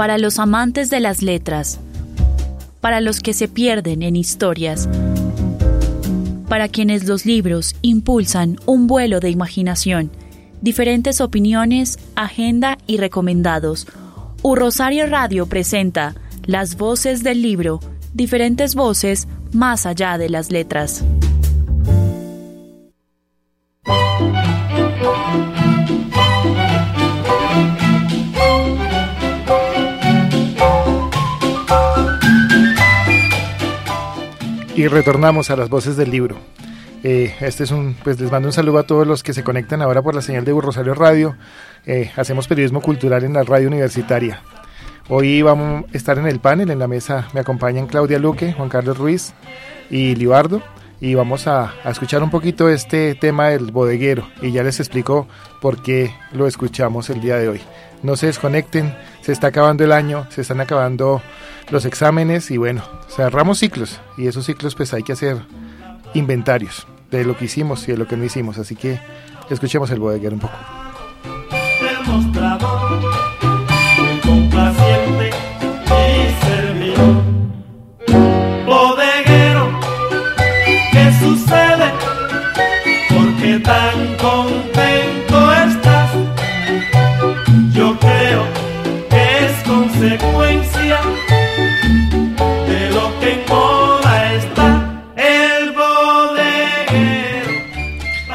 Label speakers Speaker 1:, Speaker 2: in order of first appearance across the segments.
Speaker 1: Para los amantes de las letras, para los que se pierden en historias, para quienes los libros impulsan un vuelo de imaginación, diferentes opiniones, agenda y recomendados. U Rosario Radio presenta Las voces del libro, diferentes voces más allá de las letras.
Speaker 2: Y retornamos a las voces del libro. Eh, este es un, pues les mando un saludo a todos los que se conectan ahora por la señal de Rosario Radio. Eh, hacemos periodismo cultural en la radio universitaria. Hoy vamos a estar en el panel, en la mesa me acompañan Claudia Luque, Juan Carlos Ruiz y Libardo y vamos a, a, escuchar un poquito este tema del bodeguero y ya les explico por qué lo escuchamos el día de hoy. No se desconecten, se está acabando el año, se están acabando los exámenes y bueno, cerramos ciclos y esos ciclos pues hay que hacer inventarios de lo que hicimos y de lo que no hicimos, así que escuchemos el bodeguero un poco.
Speaker 3: Bodeguero, ¿Por qué tan contento estás? Yo creo que es consecuencia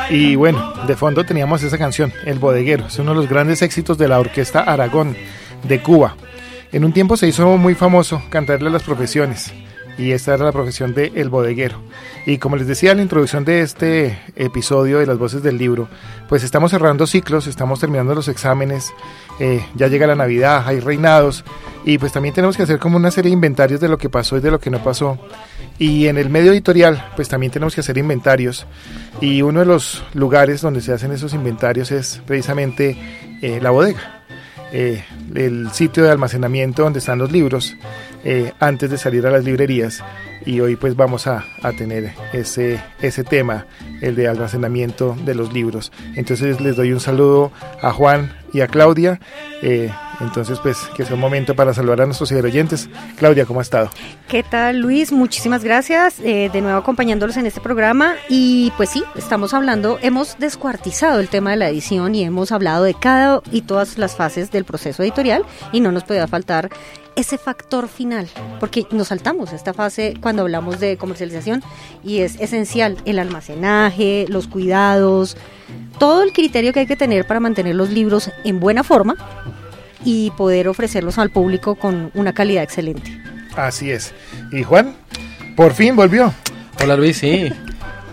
Speaker 2: Y bueno, de fondo teníamos esa canción, El Bodeguero. Es uno de los grandes éxitos de la Orquesta Aragón de Cuba. En un tiempo se hizo muy famoso cantarle a las profesiones. Y esta era la profesión de El Bodeguero. Y como les decía en la introducción de este episodio de las voces del libro, pues estamos cerrando ciclos, estamos terminando los exámenes, eh, ya llega la Navidad, hay reinados, y pues también tenemos que hacer como una serie de inventarios de lo que pasó y de lo que no pasó. Y en el medio editorial, pues también tenemos que hacer inventarios. Y uno de los lugares donde se hacen esos inventarios es precisamente eh, la bodega, eh, el sitio de almacenamiento donde están los libros eh, antes de salir a las librerías. Y hoy pues vamos a, a, tener ese, ese tema, el de almacenamiento de los libros. Entonces les doy un saludo a Juan y a Claudia. Entonces, pues, que sea un momento para saludar a nuestros oyentes. Claudia, ¿cómo ha estado?
Speaker 4: ¿Qué tal, Luis? Muchísimas gracias. Eh, de nuevo acompañándolos en este programa. Y pues sí, estamos hablando, hemos descuartizado el tema de la edición y hemos hablado de cada y todas las fases del proceso editorial y no nos podía faltar ese factor final, porque nos saltamos esta fase cuando hablamos de comercialización y es esencial el almacenaje, los cuidados, todo el criterio que hay que tener para mantener los libros en buena forma y poder ofrecerlos al público con una calidad excelente.
Speaker 2: Así es. Y Juan, por fin volvió.
Speaker 5: Hola Luis, sí.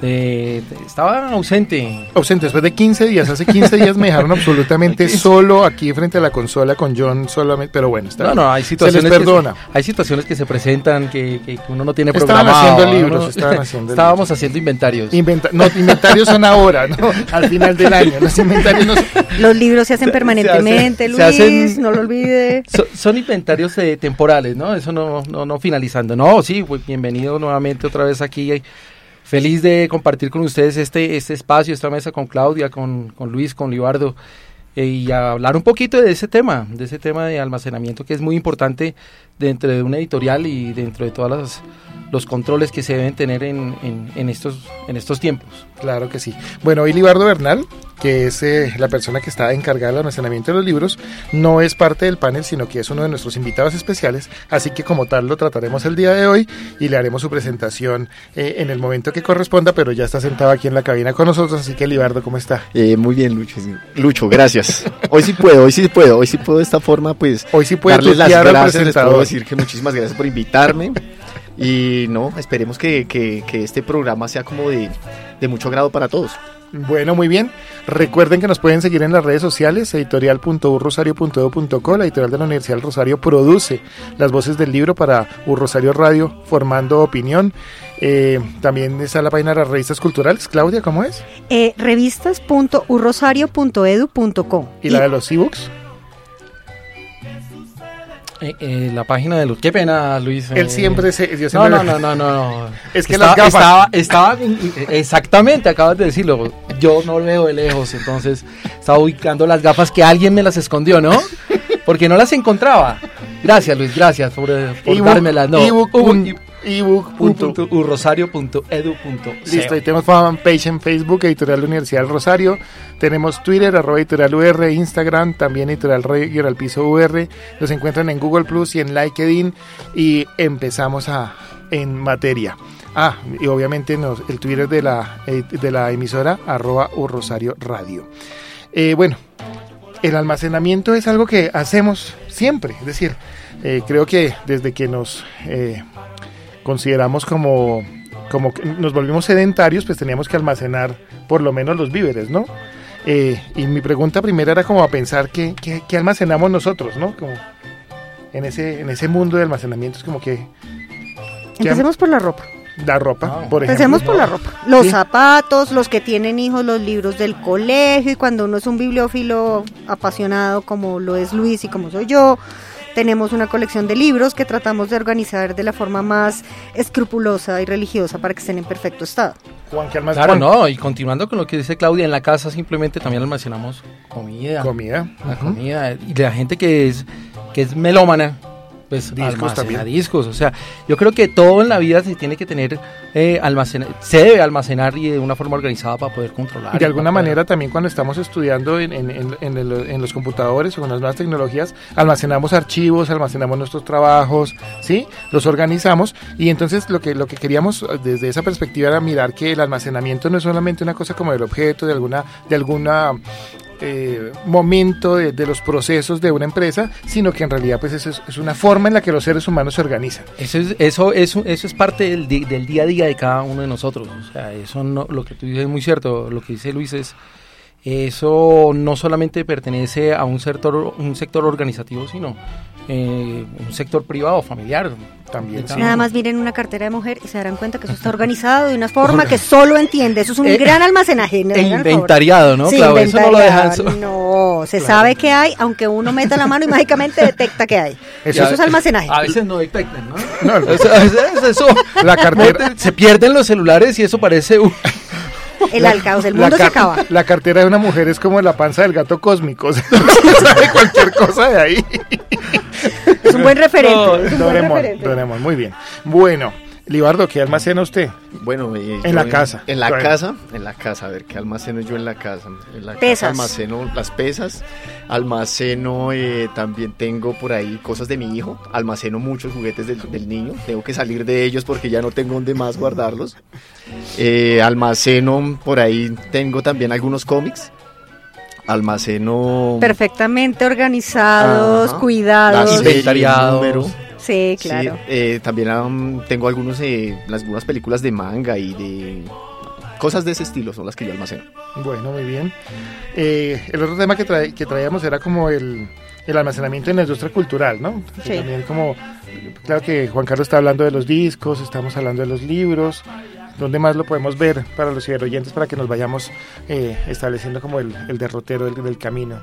Speaker 5: Eh, estaba ausente.
Speaker 2: Ausente después de 15 días. Hace 15 días me dejaron absolutamente solo aquí frente a la consola con John solamente. Pero bueno, está
Speaker 5: no, no, hay situaciones
Speaker 2: se les perdona.
Speaker 5: Que se, hay situaciones que se presentan que, que uno no tiene
Speaker 2: estaban
Speaker 5: programado.
Speaker 2: Haciendo libros,
Speaker 5: ¿no?
Speaker 2: estaban haciendo
Speaker 5: Estábamos
Speaker 2: libros.
Speaker 5: haciendo inventarios.
Speaker 2: Inventa no, inventarios son ahora, ¿no? Al final del año. Los inventarios no son...
Speaker 4: Los libros se hacen permanentemente,
Speaker 5: se
Speaker 4: Luis,
Speaker 5: hacen-
Speaker 4: no lo olvide.
Speaker 5: So- son inventarios eh, temporales, ¿no? Eso no, no, no finalizando. No, sí, pues, bienvenido nuevamente otra vez aquí. Feliz de compartir con ustedes este, este espacio, esta mesa con Claudia, con, Luis, con Libardo. eh, y hablar un poquito de ese tema, de ese tema de almacenamiento que es muy importante dentro de una editorial y dentro de todos los, los controles que se deben tener en, en, en estos, en estos tiempos.
Speaker 2: Claro que sí. Bueno, hoy Libardo Bernal, que es eh, la persona que está encargada del almacenamiento de los libros, no es parte del panel, sino que es uno de nuestros invitados especiales, así que como tal lo trataremos el día de hoy y le haremos su presentación eh, en el momento que corresponda, pero ya está sentado aquí en la cabina con nosotros, así que Libardo, ¿cómo está?
Speaker 6: Eh, muy bien, Lucho. Lucho, gracias. Hoy sí puedo, hoy sí puedo, hoy sí puedo de esta forma, pues
Speaker 2: Hoy sí
Speaker 6: darles las gracias, les puedo decir que muchísimas gracias por invitarme. Y no, esperemos que, que- que este programa sea como de, de mucho agrado para todos.
Speaker 2: Bueno, muy bien. Recuerden que nos pueden seguir en las redes sociales, editorial.urrosario.edu.co. La editorial de la Universidad del Rosario produce las voces del libro para Urrosario Radio, formando opinión. Eh, también está la página de las revistas culturales. Claudia, ¿cómo es?
Speaker 4: Eh, revistas.urrosario.edu.co.
Speaker 2: Y la de los ebooks.
Speaker 5: Eh, eh, la página de Luz. Qué pena, Luis.
Speaker 2: Él
Speaker 5: eh,
Speaker 2: siempre se.
Speaker 5: No, no, no, no, no, no.
Speaker 2: Es que
Speaker 5: estaba,
Speaker 2: las gafas.
Speaker 5: Estaba, estaba- exactamente, acabas de decirlo. Yo no lo veo de lejos, entonces estaba ubicando las gafas que alguien me las escondió, ¿no? Porque no las encontraba. Gracias, Luis, gracias por, por dármelas. No,
Speaker 2: ebook
Speaker 5: Ubu-
Speaker 2: pun- ebook punto-
Speaker 5: punto- urrosario.edu.co.
Speaker 2: Listo, y tenemos fanpage en Facebook, Editorial Universidad del Rosario. Tenemos Twitter, arroba editorial UR, Instagram, también editorial Radio al piso UR. Los encuentran en Google Plus y en LinkedIn. Y empezamos a, en materia. Ah, y obviamente nos- el Twitter de la, eh, de la emisora, arroba Rosario Radio. Eh, bueno, el almacenamiento es algo que hacemos siempre. Es decir, eh, creo que desde que nos eh, consideramos como, como que nos volvimos sedentarios, pues teníamos que almacenar por lo menos los víveres, ¿no? Eh, y mi pregunta primera era como a pensar qué, qué- qué almacenamos nosotros, ¿no? Como en ese, en ese mundo de almacenamiento es como que
Speaker 4: Empecemos por la ropa.
Speaker 2: la ropa,
Speaker 5: Ah.
Speaker 2: por ejemplo.
Speaker 4: Empecemos por la ropa. Los
Speaker 2: Sí.
Speaker 4: zapatos, los que tienen hijos, los libros del colegio y cuando uno es un bibliófilo apasionado como lo es Luis y como soy yo, tenemos una colección de libros que tratamos de organizar de la forma más escrupulosa y religiosa para que estén en perfecto estado.
Speaker 2: Juan, ¿qué almac-
Speaker 5: Claro, no, y continuando con lo que dice Claudia, en la casa simplemente también almacenamos comida.
Speaker 2: Comida.
Speaker 5: La comida. Y la gente que es, que es melómana, pues
Speaker 2: Discos también.
Speaker 5: discos. O sea, yo creo que todo en la vida se tiene que tener eh, almacenar, se debe almacenar y de una forma organizada para poder controlar.
Speaker 2: De alguna
Speaker 5: poder-
Speaker 2: manera también cuando estamos estudiando en, en- en- en el- en los computadores o con las nuevas tecnologías, almacenamos archivos, almacenamos nuestros trabajos, ¿sí? Los organizamos y entonces lo que, lo que queríamos eh, desde esa perspectiva era mirar que el almacenamiento no es solamente una cosa como del objeto, de alguna, de alguna eh, momento de, de los procesos de una empresa, sino que en realidad pues eso es, una forma en la que los seres humanos se organizan.
Speaker 5: Eso es, eso, eso, eso es parte del día a día de cada uno de nosotros. O sea, eso no, lo que tú dices es muy cierto. Lo que dice Luis es, eso no solamente pertenece a un sector, un sector organizativo, sino eh, un sector privado, familiar.
Speaker 2: También, sí.
Speaker 4: Nada más miren una cartera de mujer y se darán cuenta que eso está organizado de una forma que solo entiende. Eso es un
Speaker 5: Eh,
Speaker 4: gran almacenaje.
Speaker 5: E
Speaker 4: favor.
Speaker 5: inventariado, ¿no?
Speaker 4: Sí,
Speaker 5: Claro, eso no lo dejan.
Speaker 4: No, se sabe que hay, aunque uno meta la mano y mágicamente detecta que hay.
Speaker 2: Eso
Speaker 4: Eso, es almacenaje.
Speaker 5: A veces no detectan, ¿no?
Speaker 2: No, no.
Speaker 5: Eso, a veces eso.
Speaker 2: La cartera,
Speaker 5: se pierden los celulares y eso parece un-
Speaker 4: El alcaos, el mundo se acaba.
Speaker 2: La cartera de una mujer es como la panza del gato cósmico. O sea, sabe cualquier cosa de ahí.
Speaker 4: Es un buen referente.
Speaker 5: No,
Speaker 4: un buen referente.
Speaker 2: Doraemon, muy bien. Bueno, Libardo, ¿qué almacena usted?
Speaker 6: Bueno, eh,
Speaker 2: En la casa.
Speaker 6: En la
Speaker 2: Bueno.
Speaker 6: casa, en la casa, a ver, ¿qué almaceno yo en la casa? En la
Speaker 4: Pesas.
Speaker 6: casa almaceno las pesas, almaceno, eh, también tengo por ahí cosas de mi hijo, almaceno muchos juguetes del, del niño, tengo que salir de ellos porque ya no tengo donde más guardarlos. Eh, almaceno, por ahí tengo también algunos cómics, almaceno...
Speaker 4: Perfectamente organizados,
Speaker 6: Ajá.
Speaker 4: cuidados.
Speaker 5: Inventariados.
Speaker 4: Sí,
Speaker 6: Sí,
Speaker 4: claro.
Speaker 6: eh, también am, tengo algunos, eh, las- algunas películas de manga y de cosas de ese estilo son las que yo almaceno.
Speaker 2: Bueno, muy bien. Eh, el otro tema que, trae- que traíamos era como el, el almacenamiento en la industria cultural, ¿no?
Speaker 4: Sí.
Speaker 2: También como, claro que Juan Carlos está hablando de los discos, estamos hablando de los libros. ¿Dónde más lo podemos ver para los oyentes para que nos vayamos eh, estableciendo como el, el derrotero del, del camino?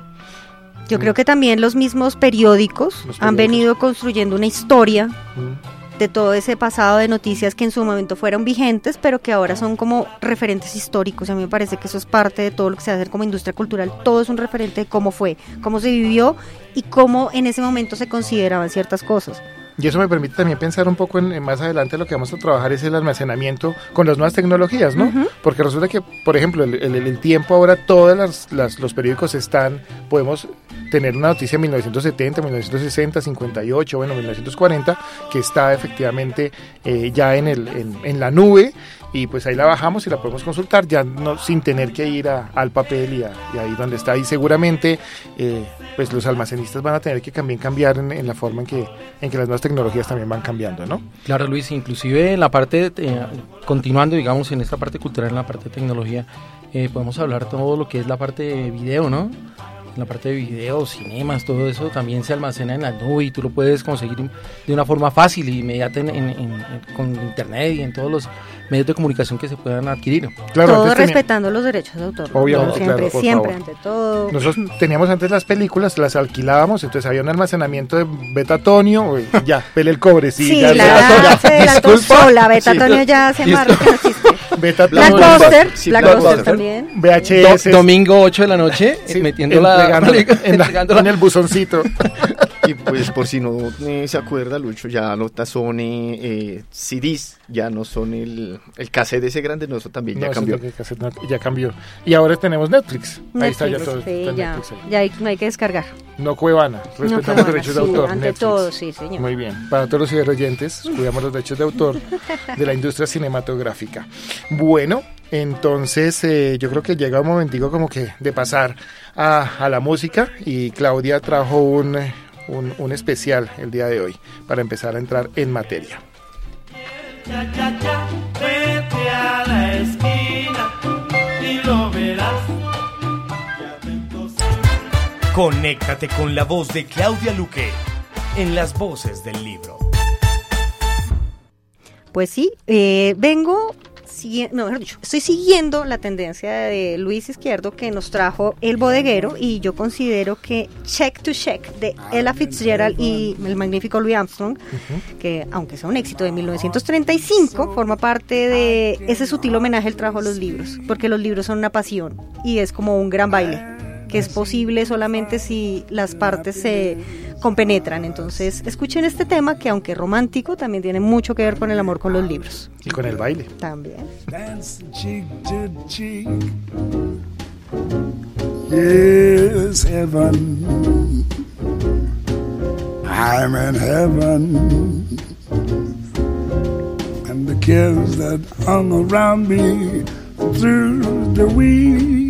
Speaker 4: Yo creo que también los mismos periódicos,
Speaker 2: Los
Speaker 4: han venido construyendo una historia
Speaker 2: Mm.
Speaker 4: de todo ese pasado de noticias que en su momento fueron vigentes, pero que ahora son como referentes históricos. A mí me parece que eso es parte de todo lo que se hace como industria cultural. Todo es un referente de cómo fue, cómo se vivió y cómo en ese momento se consideraban ciertas cosas.
Speaker 2: Y eso me permite también pensar un poco en, en más adelante lo que vamos a trabajar es el almacenamiento con las nuevas tecnologías, ¿no? Porque resulta que, por ejemplo, el, el- el tiempo ahora, todos las, las- los periódicos están, podemos tener una noticia en 1970, 1960, 58, bueno, 1940, que está efectivamente eh, ya en, el, en, en la nube y pues ahí la bajamos y la podemos consultar ya no sin tener que ir a- al papel y, a- y ahí donde está y seguramente eh, pues los almacenistas van a tener que también cambiar en, en la forma en que, en que las nuevas tecnologías también van cambiando, ¿no?
Speaker 5: Claro, Luis, inclusive en la parte, eh, continuando, digamos, en esta parte cultural, en la parte de tecnología, eh, podemos hablar todo lo que es la parte de video, ¿no? La parte de video, cinemas, todo eso también se almacena en la nube y tú lo puedes conseguir de una forma fácil e inmediata en- en- en- en- con internet y en todos los medios de comunicación que se puedan adquirir.
Speaker 2: Claro,
Speaker 4: todo
Speaker 2: tenía-
Speaker 4: respetando los derechos de autor.
Speaker 2: Obviamente,
Speaker 4: siempre,
Speaker 2: claro, por
Speaker 4: siempre,
Speaker 2: favor.
Speaker 4: ante todo.
Speaker 2: Nosotros teníamos antes las películas, las alquilábamos, entonces había un almacenamiento de betatonio, ya, pele el cobre, sí,
Speaker 4: Sí,
Speaker 2: ya,
Speaker 4: la
Speaker 2: ya,
Speaker 4: edad
Speaker 2: ya,
Speaker 4: se adelantó
Speaker 2: disculpa,
Speaker 4: sola, Beta
Speaker 6: Sí.
Speaker 4: Antonio ya
Speaker 5: Listo.
Speaker 4: más
Speaker 2: Betatonio,
Speaker 4: Blackbuster,
Speaker 6: Sí,
Speaker 4: Blackbuster también.
Speaker 2: VHS,
Speaker 5: Do- domingo 8 de la noche,
Speaker 2: sí,
Speaker 5: metiendo la,
Speaker 2: en el buzoncito.
Speaker 6: Y pues por si no eh, se acuerda, Lucho, ya no son eh, CDs, ya no son el, el cassette ese grande, no, eso también
Speaker 2: No,
Speaker 6: ya cambió.
Speaker 2: no, ya cambió. Y ahora tenemos Netflix. Ahí está ya todo.
Speaker 4: sí,
Speaker 2: está
Speaker 4: ya,
Speaker 2: Netflix ahí.
Speaker 4: ya hay, no hay que descargar.
Speaker 2: No Cuevana, respetamos
Speaker 4: No,
Speaker 2: los derechos de autor.
Speaker 4: ante
Speaker 2: Netflix.
Speaker 4: todo, sí, señor.
Speaker 2: Muy bien. Para todos los ciberroyentes, cuidamos los derechos de autor de la industria cinematográfica. Bueno, entonces eh, yo creo que llega un momentico como que de pasar a, a la música y Claudia trajo un, eh, un, un especial el día de hoy para empezar a entrar en materia.
Speaker 3: Cha, cha, cha, vete a la esquina y lo verás. Y atentos
Speaker 7: Conéctate con la voz de Claudia Luque en las voces del libro.
Speaker 4: Pues sí, eh, vengo, no, mejor dicho, estoy siguiendo la tendencia de Luis Izquierdo que nos trajo El Bodeguero y yo considero que Check to Check de Ella Fitzgerald y el magnífico Louis Armstrong, que aunque sea un éxito de 1935, forma parte de ese sutil homenaje al trabajo a los libros, porque los libros son una pasión y es como un gran baile que es posible solamente si las partes se compenetran. Entonces, escuchen este tema que aunque romántico, también tiene mucho que ver con el amor con los libros.
Speaker 2: Y con el baile.
Speaker 4: También.
Speaker 8: dancing cheek to cheek. Yes, heaven. I'm in heaven. And the kids that hung around me through the week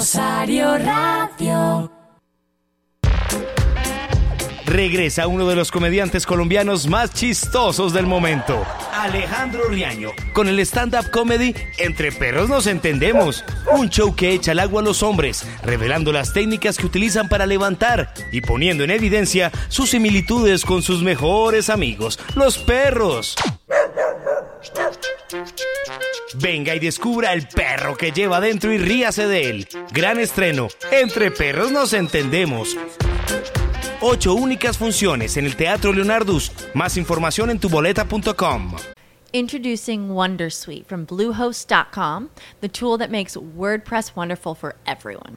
Speaker 1: Rosario Radio.
Speaker 7: Regresa uno de los comediantes colombianos más chistosos del momento, Alejandro Riaño, con el stand-up comedy Entre Perros Nos Entendemos, un show que echa al agua a los hombres, revelando las técnicas que utilizan para levantar y poniendo en evidencia sus similitudes con sus mejores amigos, los perros. Venga y descubra el perro que lleva dentro y ríase de él. Gran estreno. Entre perros nos entendemos. Ocho únicas funciones en el Teatro Leonardus. Más información en tuboleta.com.
Speaker 9: Introducing Wondersuite from Bluehost.com, the tool that makes WordPress wonderful for everyone.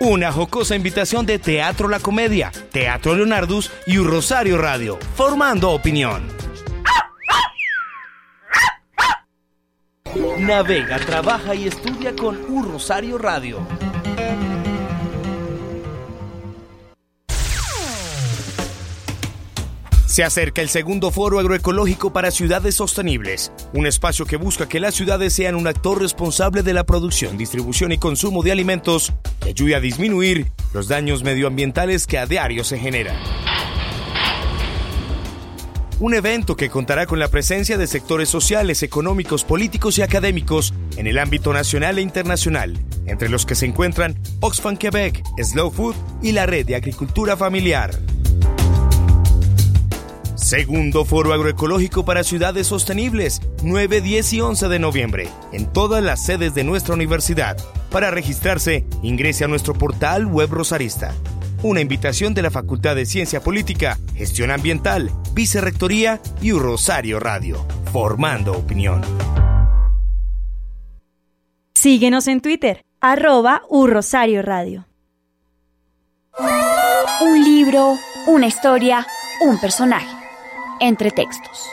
Speaker 7: Una jocosa invitación de Teatro La Comedia, Teatro Leonardus y Rosario Radio, formando opinión. Navega, trabaja y estudia con Un Rosario Radio. Se acerca el segundo foro agroecológico para ciudades sostenibles, un espacio que busca que las ciudades sean un actor responsable de la producción, distribución y consumo de alimentos que ayude a disminuir los daños medioambientales que a diario se generan. Un evento que contará con la presencia de sectores sociales, económicos, políticos y académicos en el ámbito nacional e internacional, entre los que se encuentran Oxfam Quebec, Slow Food y la Red de Agricultura Familiar. Segundo Foro Agroecológico para Ciudades Sostenibles, 9, 10 y 11 de noviembre, en todas las sedes de nuestra universidad. Para registrarse, ingrese a nuestro portal web Rosarista. Una invitación de la Facultad de Ciencia Política, Gestión Ambiental, Vicerrectoría y Rosario Radio, formando opinión.
Speaker 10: Síguenos en Twitter, arroba U Rosario Radio. Un libro, una historia, un personaje. Entre textos.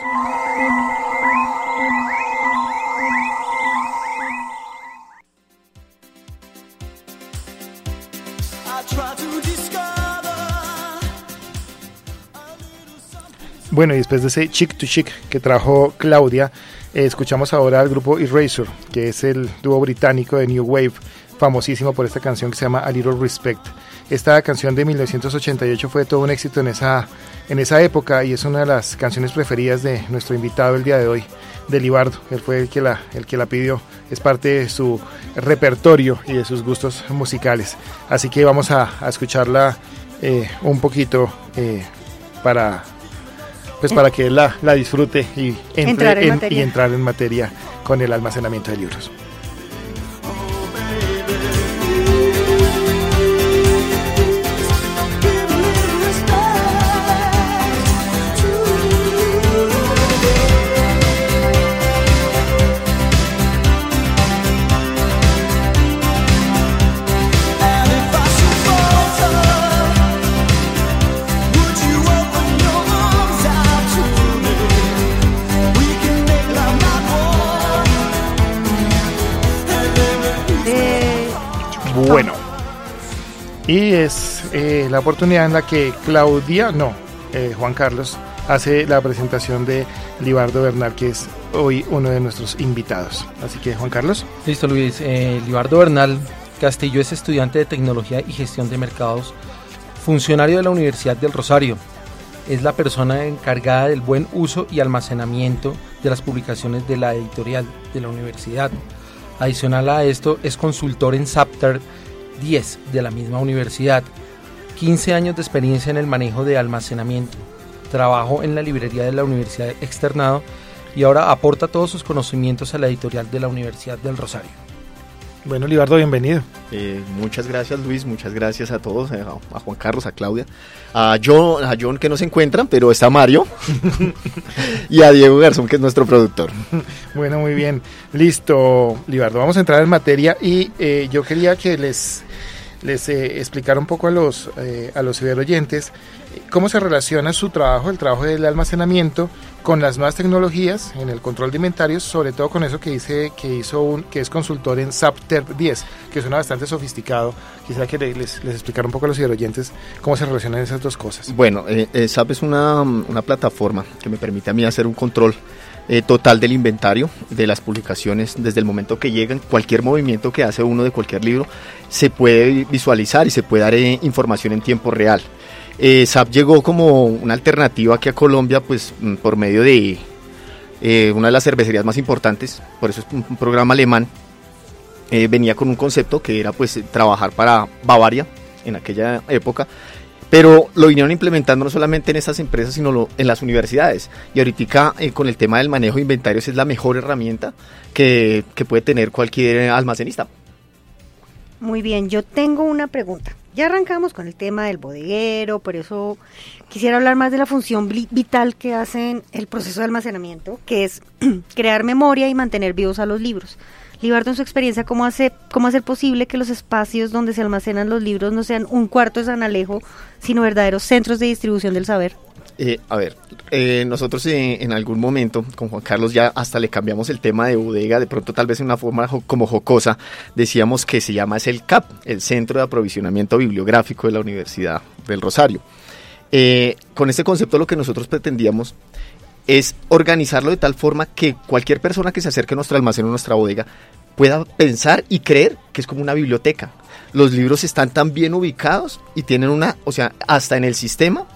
Speaker 2: Bueno, y después de ese Chick to Chick que trajo Claudia, eh, escuchamos ahora al grupo Eraser, que es el dúo británico de New Wave, famosísimo por esta canción que se llama A Little Respect. Esta canción de 1988 fue todo un éxito en esa, en esa época y es una de las canciones preferidas de nuestro invitado el día de hoy, de Libardo. Él fue el que la, el que la pidió, es parte de su repertorio y de sus gustos musicales. Así que vamos a, a escucharla eh, un poquito eh, para pues para que él la, la disfrute y entre
Speaker 4: Entrar en
Speaker 2: y entrar en materia con el almacenamiento de libros. Bueno, y es eh, la oportunidad en la que Claudia, no, eh, Juan Carlos, hace la presentación de Libardo Bernal, que es hoy uno de nuestros invitados. Así que, Juan Carlos.
Speaker 5: Listo, Luis. Eh, Libardo Bernal Castillo es estudiante de Tecnología y Gestión de Mercados, funcionario de la Universidad del Rosario. Es la persona encargada del buen uso y almacenamiento de las publicaciones de la editorial de la universidad. Adicional a esto, es consultor en SAPTER 10 de la misma universidad. 15 años de experiencia en el manejo de almacenamiento. Trabajo en la librería de la Universidad Externado y ahora aporta todos sus conocimientos a la editorial de la Universidad del Rosario.
Speaker 2: Bueno, Libardo, bienvenido.
Speaker 6: Eh, muchas gracias Luis, muchas gracias a todos, eh, a, Juan Carlos, a Claudia, a John, a John que no se encuentran, pero está Mario, y a Diego Garzón que es nuestro productor.
Speaker 2: Bueno, muy bien. Listo, Libardo. Vamos a entrar en materia y eh, yo quería que les, les eh, explicara un poco a los, eh, a los ciberoyentes cómo se relaciona su trabajo, el trabajo del almacenamiento, con las nuevas tecnologías en el control de inventarios, sobre todo con eso que dice que hizo un, que es consultor en SAPTER 10, que suena bastante sofisticado. Quisiera que le- les, les un poco a los ciberoyentes cómo se relacionan esas dos cosas.
Speaker 6: Bueno, eh, eh, SAP es una, una plataforma que me permite a mí hacer un control eh, total del inventario de las publicaciones desde el momento que llegan. Cualquier movimiento que hace uno de cualquier libro se puede visualizar y se puede dar eh, información en tiempo real. Eh, SAP llegó como una alternativa aquí a Colombia, pues mm, por medio de eh, una de las cervecerías más importantes, por eso es un, programa alemán. Eh, venía con un concepto que era pues trabajar para Bavaria en aquella época pero lo vinieron implementando no solamente en estas empresas, sino en las universidades. Y ahorita con el tema del manejo de inventarios es la mejor herramienta que puede tener cualquier almacenista.
Speaker 4: Muy bien, yo tengo una pregunta. Ya arrancamos con el tema del bodeguero, por eso quisiera hablar más de la función vi- vital que hacen el proceso de almacenamiento, que es crear memoria y mantener vivos a los libros. Libardo, en su experiencia, ¿cómo, hace, ¿cómo hacer posible que los espacios donde se almacenan los libros no sean un cuarto de San Alejo, sino verdaderos centros de distribución del saber?
Speaker 6: Eh, a ver, eh, nosotros en algún momento con Juan Carlos ya hasta le cambiamos el tema de bodega, de pronto tal vez en una forma como jocosa, decíamos que se llama es el CAP, el Centro de Aprovisionamiento Bibliográfico de la Universidad del Rosario. Eh, con este concepto lo que nosotros pretendíamos es organizarlo de tal forma que cualquier persona que se acerque a nuestro almacén o nuestra bodega pueda pensar y creer que es como una biblioteca. Los libros están tan bien ubicados y tienen una, o sea, hasta en el sistema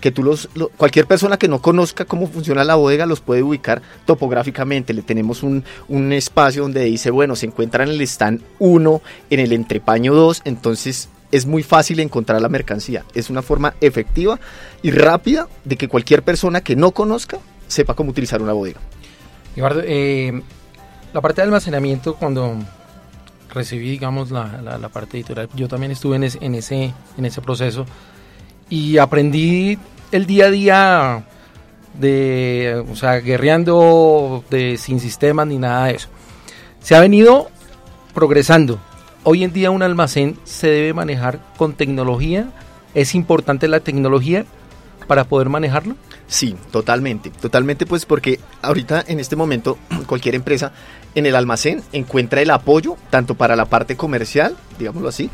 Speaker 6: que tú los, lo- cualquier persona que no conozca cómo funciona la bodega los puede ubicar topográficamente. Le tenemos un, un espacio donde dice, bueno, se encuentra en el stand 1, en el entrepaño 2, entonces es muy fácil encontrar la mercancía. Es una forma efectiva y rápida de que cualquier persona que no conozca sepa cómo utilizar una bodega.
Speaker 5: Eduardo, eh, la parte de almacenamiento, cuando recibí, digamos, la, la- parte editorial, yo también estuve en, ese- en, ese, en ese proceso y aprendí el día a día de, o sea, guerreando de, sin sistemas ni nada de eso. Se ha venido progresando. Hoy en día un almacén se debe manejar con tecnología. Es importante la tecnología para poder manejarlo.
Speaker 6: Sí, totalmente, totalmente pues porque ahorita en este momento cualquier empresa en el almacén encuentra el apoyo tanto para la parte comercial, digámoslo así,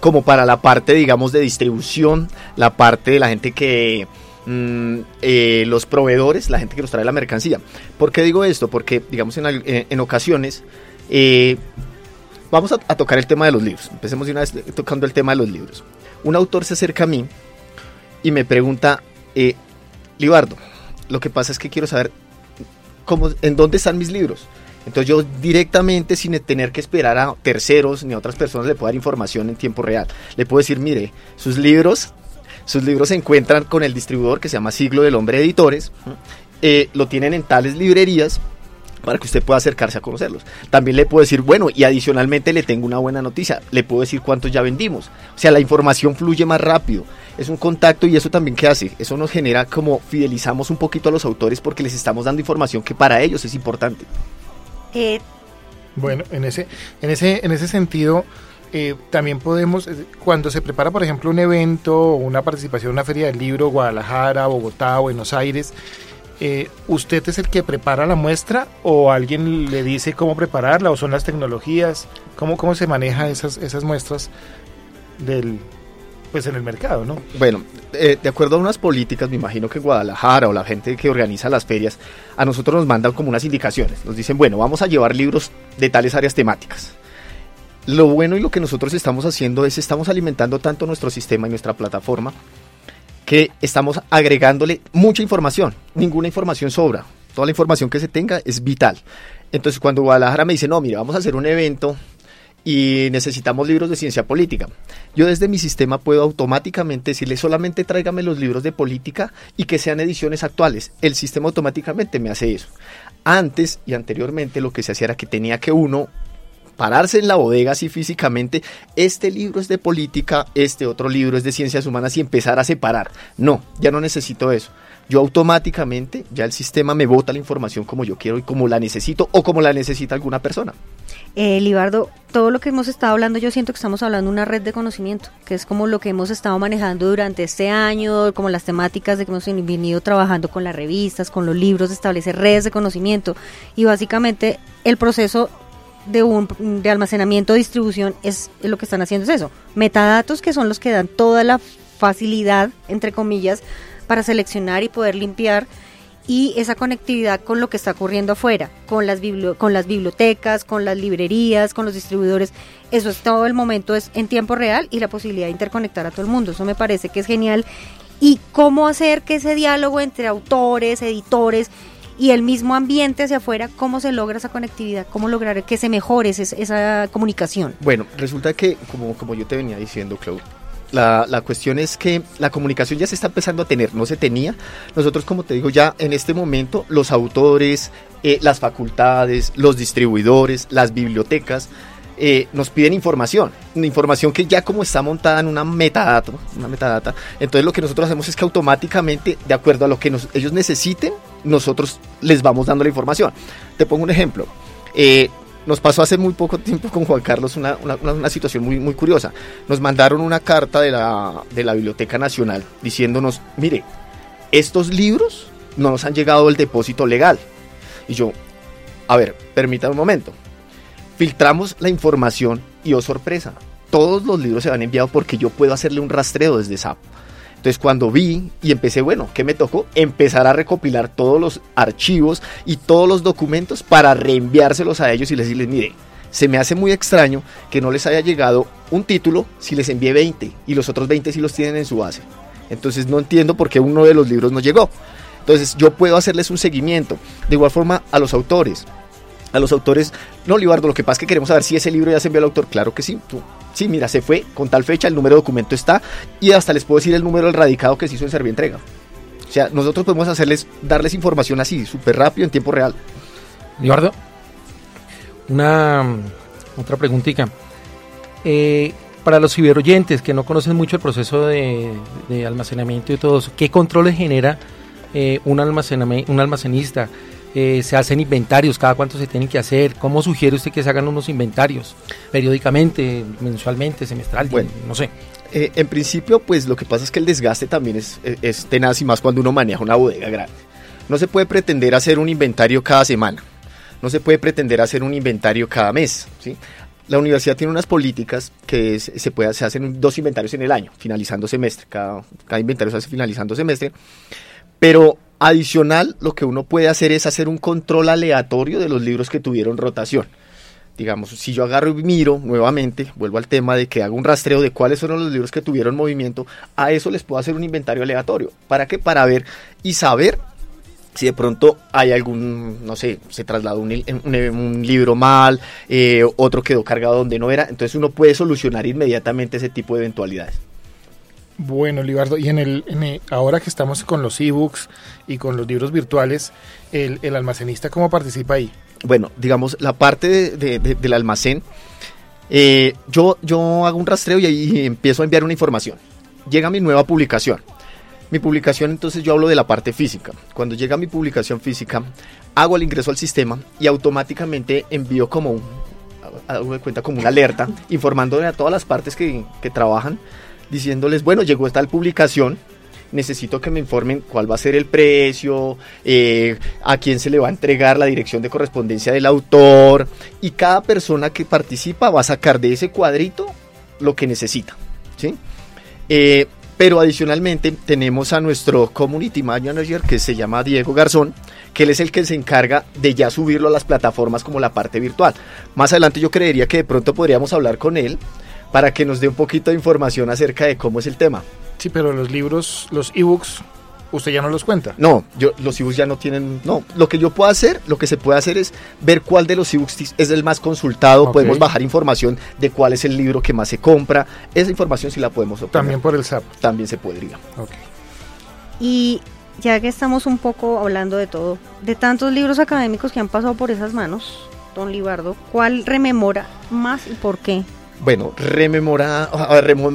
Speaker 6: como para la parte digamos de distribución, la parte de la gente que mm, eh, los proveedores, la gente que nos trae la mercancía. ¿Por qué digo esto? Porque, digamos, en, al- eh, en ocasiones, eh, vamos a, tocar el tema de los libros. Empecemos de una vez tocando el tema de los libros. Un autor se acerca a mí y me pregunta, eh, Libardo, lo que pasa es que quiero saber cómo, en dónde están mis libros. Entonces yo directamente, sin tener que esperar a terceros ni a otras personas, le puedo dar información en tiempo real. Le puedo decir, mire, sus libros, sus libros se encuentran con el distribuidor que se llama Siglo del Hombre Editores. eh, lo tienen en tales librerías para que usted pueda acercarse a conocerlos. También le puedo decir, bueno, y adicionalmente le tengo una buena noticia, le puedo decir cuántos ya vendimos. O sea, la información fluye más rápido. Es un contacto y eso también qué hace? Eso nos genera como fidelizamos un poquito a los autores porque les estamos dando información que para ellos es importante.
Speaker 4: Eh,
Speaker 2: Bueno, en ese, en ese, en ese sentido, eh, también podemos, eh, cuando se prepara, por ejemplo, un evento una participación en una feria del libro, Guadalajara, Bogotá, Buenos Aires, ¿usted es el que prepara la muestra o alguien le dice cómo prepararla o son las tecnologías? ¿Cómo, cómo se maneja esas, esas muestras del, pues en el mercado, ¿no?
Speaker 6: Bueno, eh, de acuerdo a unas políticas, me imagino que Guadalajara o la gente que organiza las ferias, a nosotros nos mandan como unas indicaciones. Nos dicen, bueno, vamos a llevar libros de tales áreas temáticas. Lo bueno y lo que nosotros estamos haciendo es estamos alimentando tanto nuestro sistema y nuestra plataforma que estamos agregándole mucha información. Ninguna información sobra. Toda la información que se tenga es vital. Entonces, cuando Guadalajara me dice, no, mire, vamos a hacer un evento y necesitamos libros de ciencia política. Yo desde mi sistema puedo automáticamente decirle solamente tráigame los libros de política y que sean ediciones actuales. El sistema automáticamente me hace eso. Antes y anteriormente lo que se hacía era que tenía que uno pararse en la bodega así físicamente, este libro es de política, este otro libro es de ciencias humanas y empezar a separar. No, ya no necesito eso. Yo automáticamente, ya el sistema me bota la información como yo quiero y como la necesito o como la necesita alguna persona.
Speaker 4: Eh, Libardo, todo lo que hemos estado hablando, yo siento que estamos hablando de una red de conocimiento, que es como lo que hemos estado manejando durante este año, como las temáticas de que hemos venido trabajando con las revistas, con los libros, establecer redes de conocimiento. Y básicamente el proceso de un de almacenamiento distribución es lo que están haciendo es eso. Metadatos que son los que dan toda la facilidad entre comillas para seleccionar y poder limpiar y esa conectividad con lo que está ocurriendo afuera, con las, con las bibliotecas, con las librerías, con los distribuidores. Eso es todo el momento, es en tiempo real y la posibilidad de interconectar a todo el mundo. Eso me parece que es genial. Y cómo hacer que ese diálogo entre autores, editores y el mismo ambiente hacia afuera, cómo se logra esa conectividad, cómo lograr que se mejore esa comunicación.
Speaker 6: Bueno, resulta que, como, como yo te venía diciendo, Claude, la, la cuestión es que la comunicación ya se está empezando a tener, no se tenía. Nosotros, como te digo, ya en este momento los autores, eh, las facultades, los distribuidores, las bibliotecas, eh, nos piden información, información que ya como está montada en una metadata, una metadata, entonces lo que nosotros hacemos es que automáticamente, de acuerdo a lo que ellos necesiten, nosotros les vamos dando la información. Te pongo un ejemplo. Eh, nos pasó hace muy poco tiempo con Juan Carlos una, una- situación muy, muy curiosa. Nos mandaron una carta de la, de la Biblioteca Nacional diciéndonos, mire, estos libros no nos han llegado el depósito legal. Y yo, a ver, permítame un momento. Filtramos la información y oh sorpresa, todos los libros se han enviado porque yo puedo hacerle un rastreo desde SAP. Entonces cuando vi y empecé, bueno, ¿qué me tocó? Empezar a recopilar todos los archivos y todos los documentos para reenviárselos a ellos y les decirles, mire, se me hace muy extraño que no les haya llegado un título si les envié 20 y los otros 20 sí los tienen en su base. Entonces no entiendo por qué uno de los libros no llegó. Entonces yo puedo hacerles un seguimiento. De igual forma a los autores. A los autores, no, Libardo, lo que pasa es que queremos saber si ese libro ya se envió al autor. Claro que sí. Sí, mira, se fue con tal fecha, el número de documento está y hasta les puedo decir el número del radicado que se hizo en Servientrega. O sea, nosotros podemos hacerles, darles información así, súper rápido, en tiempo real.
Speaker 5: Eduardo, una otra preguntita. Eh, para los ciberoyentes que no conocen mucho el proceso de, de almacenamiento y todo eso, ¿qué controles genera eh, un, almacename- un almacenista? Eh, ¿Se hacen inventarios? ¿Cada cuánto se tienen que hacer? ¿Cómo sugiere usted que se hagan unos inventarios? ¿Periódicamente, mensualmente, semestral?
Speaker 6: Bueno.
Speaker 5: no sé.
Speaker 6: Eh, en principio, pues lo que pasa es que el desgaste también es, es- es tenaz y más cuando uno maneja una bodega grande. No se puede pretender hacer un inventario cada semana. No se puede pretender hacer un inventario cada mes. ¿sí? la universidad tiene unas políticas que se, puede, se hacen dos inventarios en el año, finalizando semestre. Cada, cada inventario se hace finalizando semestre. Pero adicional, lo que uno puede hacer es hacer un control aleatorio de los libros que tuvieron rotación. Digamos, si yo agarro y miro nuevamente, vuelvo al tema de que hago un rastreo de cuáles fueron los libros que tuvieron movimiento, a eso les puedo hacer un inventario aleatorio. ¿Para qué? Para ver y saber si de pronto hay algún, no sé, se trasladó un, un- libro mal, eh, otro quedó cargado donde no era, entonces uno puede solucionar inmediatamente ese tipo de eventualidades.
Speaker 2: Bueno, Libardo, y en el, en el- ahora que estamos con los ebooks y con los libros virtuales, el, el almacenista, ¿cómo participa ahí?
Speaker 6: Bueno, digamos, la parte de- de- de- del almacén, eh, yo, yo hago un rastreo y ahí empiezo a enviar una información. Llega mi nueva publicación. Mi publicación, entonces yo hablo de la parte física. Cuando llega mi publicación física, hago el ingreso al sistema y automáticamente envío como un, hago de cuenta como una alerta, informándole a todas las partes que, que trabajan, diciéndoles, bueno, llegó esta publicación, necesito que me informen cuál va a ser el precio, eh, a quién se le va a entregar la dirección de correspondencia del autor y cada persona que participa va a sacar de ese cuadrito lo que necesita. ¿sí? Eh, pero adicionalmente tenemos a nuestro community manager que se llama Diego Garzón, que él es el que se encarga de ya subirlo a las plataformas como la parte virtual. Más adelante yo creería que de pronto podríamos hablar con él para que nos dé un poquito de información acerca de cómo es el tema.
Speaker 2: Sí, pero los libros, los ebooks, usted ya no los cuenta.
Speaker 6: No, yo, los ebooks ya no tienen. No, lo que yo puedo hacer, lo que se puede hacer es ver cuál de los ebooks es el más consultado. Podemos bajar información de cuál es el libro que más se compra. Esa información sí la podemos obtener.
Speaker 2: También por el SAP.
Speaker 6: También se podría.
Speaker 2: Ok.
Speaker 4: Y ya que estamos un poco hablando de todo, de tantos libros académicos que han pasado por esas manos, don Libardo, ¿cuál rememora más y por qué?
Speaker 6: Bueno, rememorar,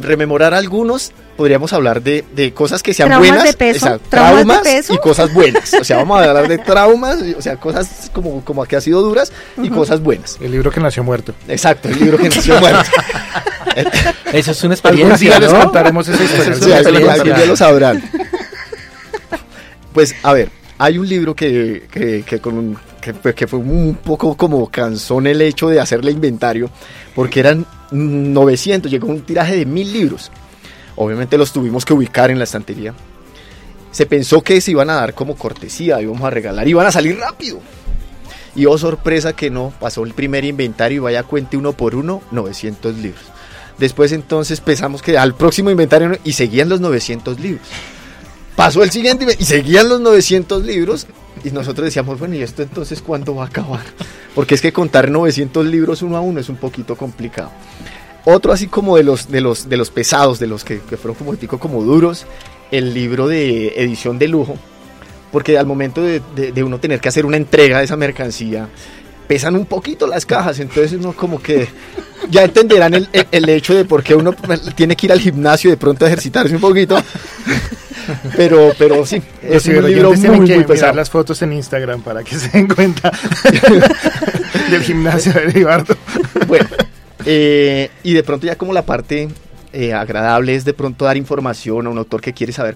Speaker 6: rememorar algunos, podríamos hablar de, de cosas que sean
Speaker 4: ¿Traumas
Speaker 6: buenas,
Speaker 4: de peso? ¿Traumas de peso?
Speaker 6: y cosas buenas. O sea, vamos a hablar de traumas, y- o sea, cosas como, como que ha sido duras y cosas buenas.
Speaker 2: El libro que nació muerto.
Speaker 6: Exacto, el libro que nació muerto.
Speaker 5: Eso es una
Speaker 2: Algún
Speaker 5: experiencia.
Speaker 2: día les
Speaker 5: ¿no?
Speaker 2: contaremos esa historia.
Speaker 5: Eso es
Speaker 6: Sí,
Speaker 5: una
Speaker 6: algún-
Speaker 5: experiencia.
Speaker 6: algún día lo sabrán. Pues, a ver, hay un libro que, que, que con un- que fue un poco como cansón el hecho de hacerle inventario, porque eran 900, llegó un tiraje de mil libros. Obviamente los tuvimos que ubicar en la estantería. Se pensó que se iban a dar como cortesía, íbamos a regalar, iban a salir rápido. Y oh sorpresa que no, pasó el primer inventario y vaya cuente uno por uno, 900 libros. Después entonces pensamos que al próximo inventario y seguían los 900 libros. Pasó el siguiente y seguían los 900 libros y nosotros decíamos, bueno, ¿y esto entonces cuándo va a acabar? Porque es que contar 900 libros uno a uno es un poquito complicado. Otro así como de los, de los, de los pesados, de los que, que fueron como, tipo como duros, el libro de edición de lujo, porque al momento de- de uno tener que hacer una entrega de esa mercancía, pesan un poquito las cajas, entonces uno como que ya entenderán el, el- el hecho de por qué uno tiene que ir al gimnasio y de pronto ejercitarse un poquito. Pero, pero sí, es un libro muy,
Speaker 2: que
Speaker 6: pesado.
Speaker 2: las fotos en Instagram para que se den cuenta del gimnasio de Libardo.
Speaker 6: Bueno, eh, y de pronto ya como la parte eh, agradable es de pronto dar información a un autor que quiere saber.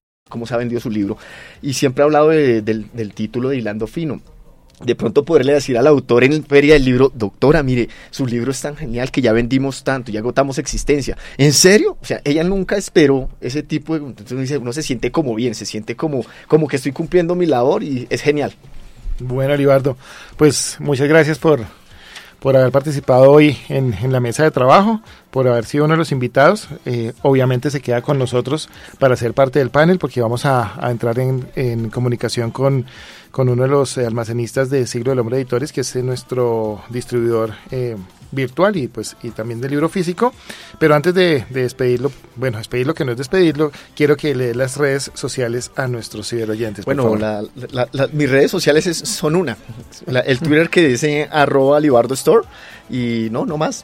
Speaker 6: Cómo se ha vendido su libro. Y siempre ha hablado de- del, título de Hilando Fino. De pronto poderle decir al autor en feria del libro, doctora, mire, su libro es tan genial que ya vendimos tanto, ya agotamos existencia. ¿En serio? O sea, ella nunca esperó ese tipo de... Entonces uno se siente como bien, se siente como, como que estoy cumpliendo mi labor y es genial.
Speaker 2: Bueno, Libardo, pues muchas gracias por, por haber participado hoy en, en la mesa de trabajo, por haber sido uno de los invitados. Eh, obviamente se queda con nosotros para ser parte del panel porque vamos a, a entrar en, en comunicación con, con uno de los almacenistas de Siglo del Hombre Editores, que es nuestro distribuidor eh, virtual y pues y también del libro físico. Pero antes de, de despedirlo, bueno, despedirlo que no es despedirlo, quiero que le dé las redes sociales a nuestros ciberoyentes.
Speaker 6: Bueno,
Speaker 2: favor.
Speaker 6: la- la- la- mis redes sociales es- son una. La- el Twitter que dice arroba Libardo Store y no, no más.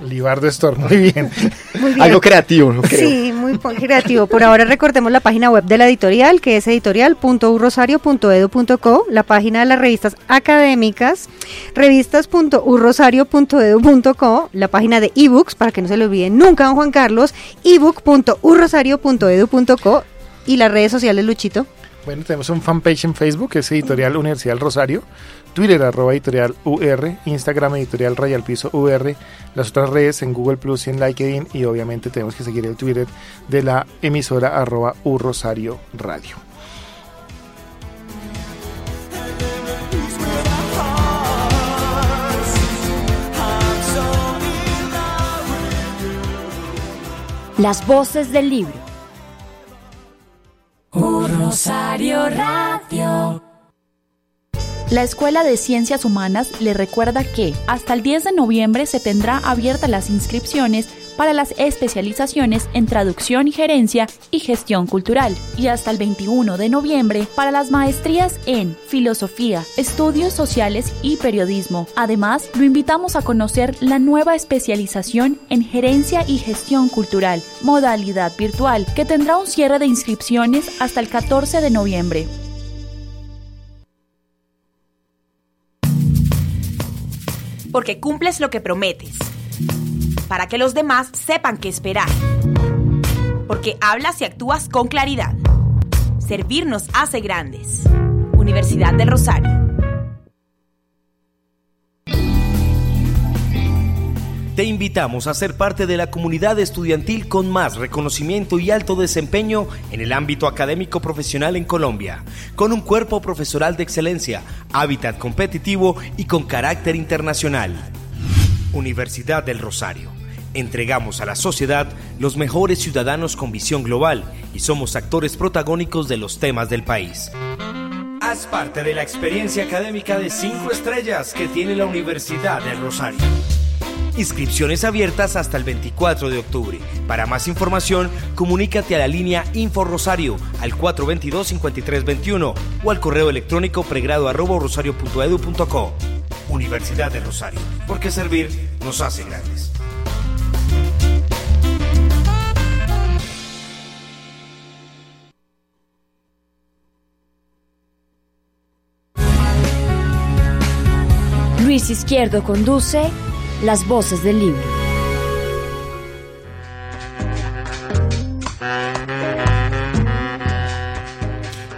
Speaker 2: Libardo Store, muy bien.
Speaker 4: Muy bien.
Speaker 6: Algo creativo, no creo.
Speaker 4: Sí, muy creativo. Por ahora recordemos la página web de la editorial, que es editorial.urrosario.edu.co, la página de las revistas académicas, revistas.urrosario.edu.co, la página de ebooks, para que no se le olvide nunca, don Juan Carlos, ebook.urrosario.edu.co y las redes sociales, Luchito.
Speaker 2: Bueno, tenemos un fanpage en Facebook, es Editorial Universidad Rosario, Twitter, arroba editorial UR, Instagram, editorial Rayal Piso UR, las otras redes en Google Plus y en LinkedIn, y obviamente tenemos que seguir el Twitter de la emisora arroba U Rosario Radio.
Speaker 10: Las voces del libro.
Speaker 1: Rosario Radio. La Escuela de Ciencias Humanas le recuerda que hasta el 10 de noviembre se tendrá abiertas las inscripciones para las especializaciones en traducción y gerencia y gestión cultural y hasta el 21 de noviembre para las maestrías en filosofía, estudios sociales y periodismo. Además, lo invitamos a conocer la nueva especialización en gerencia y gestión cultural, modalidad virtual, que tendrá un cierre de inscripciones hasta el 14 de noviembre.
Speaker 11: porque cumples lo que prometes, para que los demás sepan qué esperar, porque hablas y actúas con claridad. Servir nos hace grandes. Universidad del Rosario.
Speaker 7: Te invitamos a ser parte de la comunidad estudiantil con más reconocimiento y alto desempeño en el ámbito académico profesional en Colombia, con un cuerpo profesoral de excelencia, hábitat competitivo y con carácter internacional. Universidad del Rosario. Entregamos a la sociedad los mejores ciudadanos con visión global y somos actores protagónicos de los temas del país. Haz parte de la experiencia académica de 5 estrellas que tiene la Universidad del Rosario. Inscripciones abiertas hasta el 24 de octubre. Para más información, comunícate a la línea Info Rosario al 422-5321 o al correo electrónico pregrado arroba rosario.edu.co. Universidad del Rosario, porque servir nos hace grandes.
Speaker 10: Luis Izquierdo conduce Las voces del libro.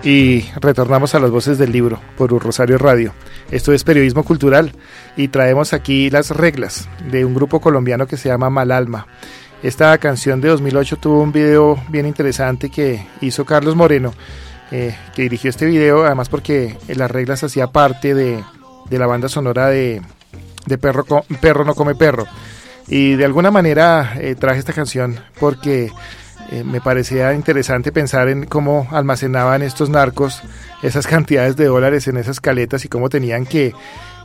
Speaker 2: Y retornamos a las voces del libro por Rosario Radio. Esto es periodismo cultural y traemos aquí las reglas de un grupo colombiano que se llama Malalma. Esta canción de 2008 tuvo un video bien interesante que hizo Carlos Moreno, eh, que dirigió este video, además porque Las Reglas hacía parte de, de la banda sonora de, de Perro, Perro no come perro. Y de alguna manera eh, traje esta canción porque eh, me parecía interesante pensar en cómo almacenaban estos narcos esas cantidades de dólares en esas caletas y cómo tenían que,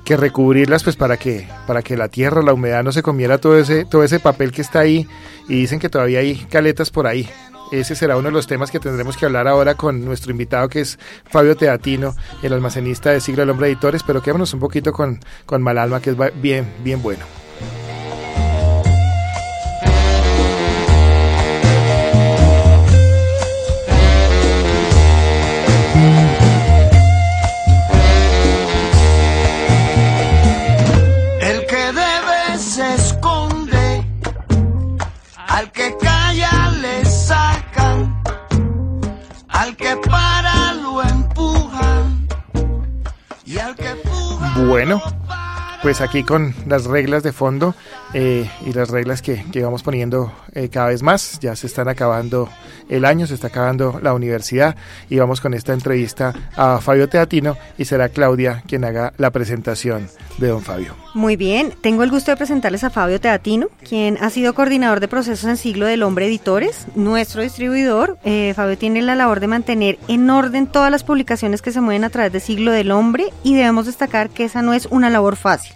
Speaker 2: que recubrirlas pues para que para que la tierra, la humedad no se comiera todo ese todo ese papel que está ahí y dicen que todavía hay caletas por ahí. Ese será uno de los temas que tendremos que hablar ahora con nuestro invitado que es Fabio Teatino, el almacenista de Siglo del Hombre Editores, pero quedémonos un poquito con, con Malalma que es bien, bien bueno. Bueno, pues aquí con las reglas de fondo eh, y las reglas que, que vamos poniendo eh, cada vez más. Ya se están acabando el año, se está acabando la universidad y vamos con esta entrevista a Fabio Teatino y será Claudia quien haga la presentación de don Fabio.
Speaker 4: Muy bien, tengo el gusto de presentarles a Fabio Teatino, quien ha sido coordinador de procesos en Siglo del Hombre Editores, nuestro distribuidor. Eh, Fabio tiene la labor de mantener en orden todas las publicaciones que se mueven a través de Siglo del Hombre y debemos destacar que esa no es una labor fácil.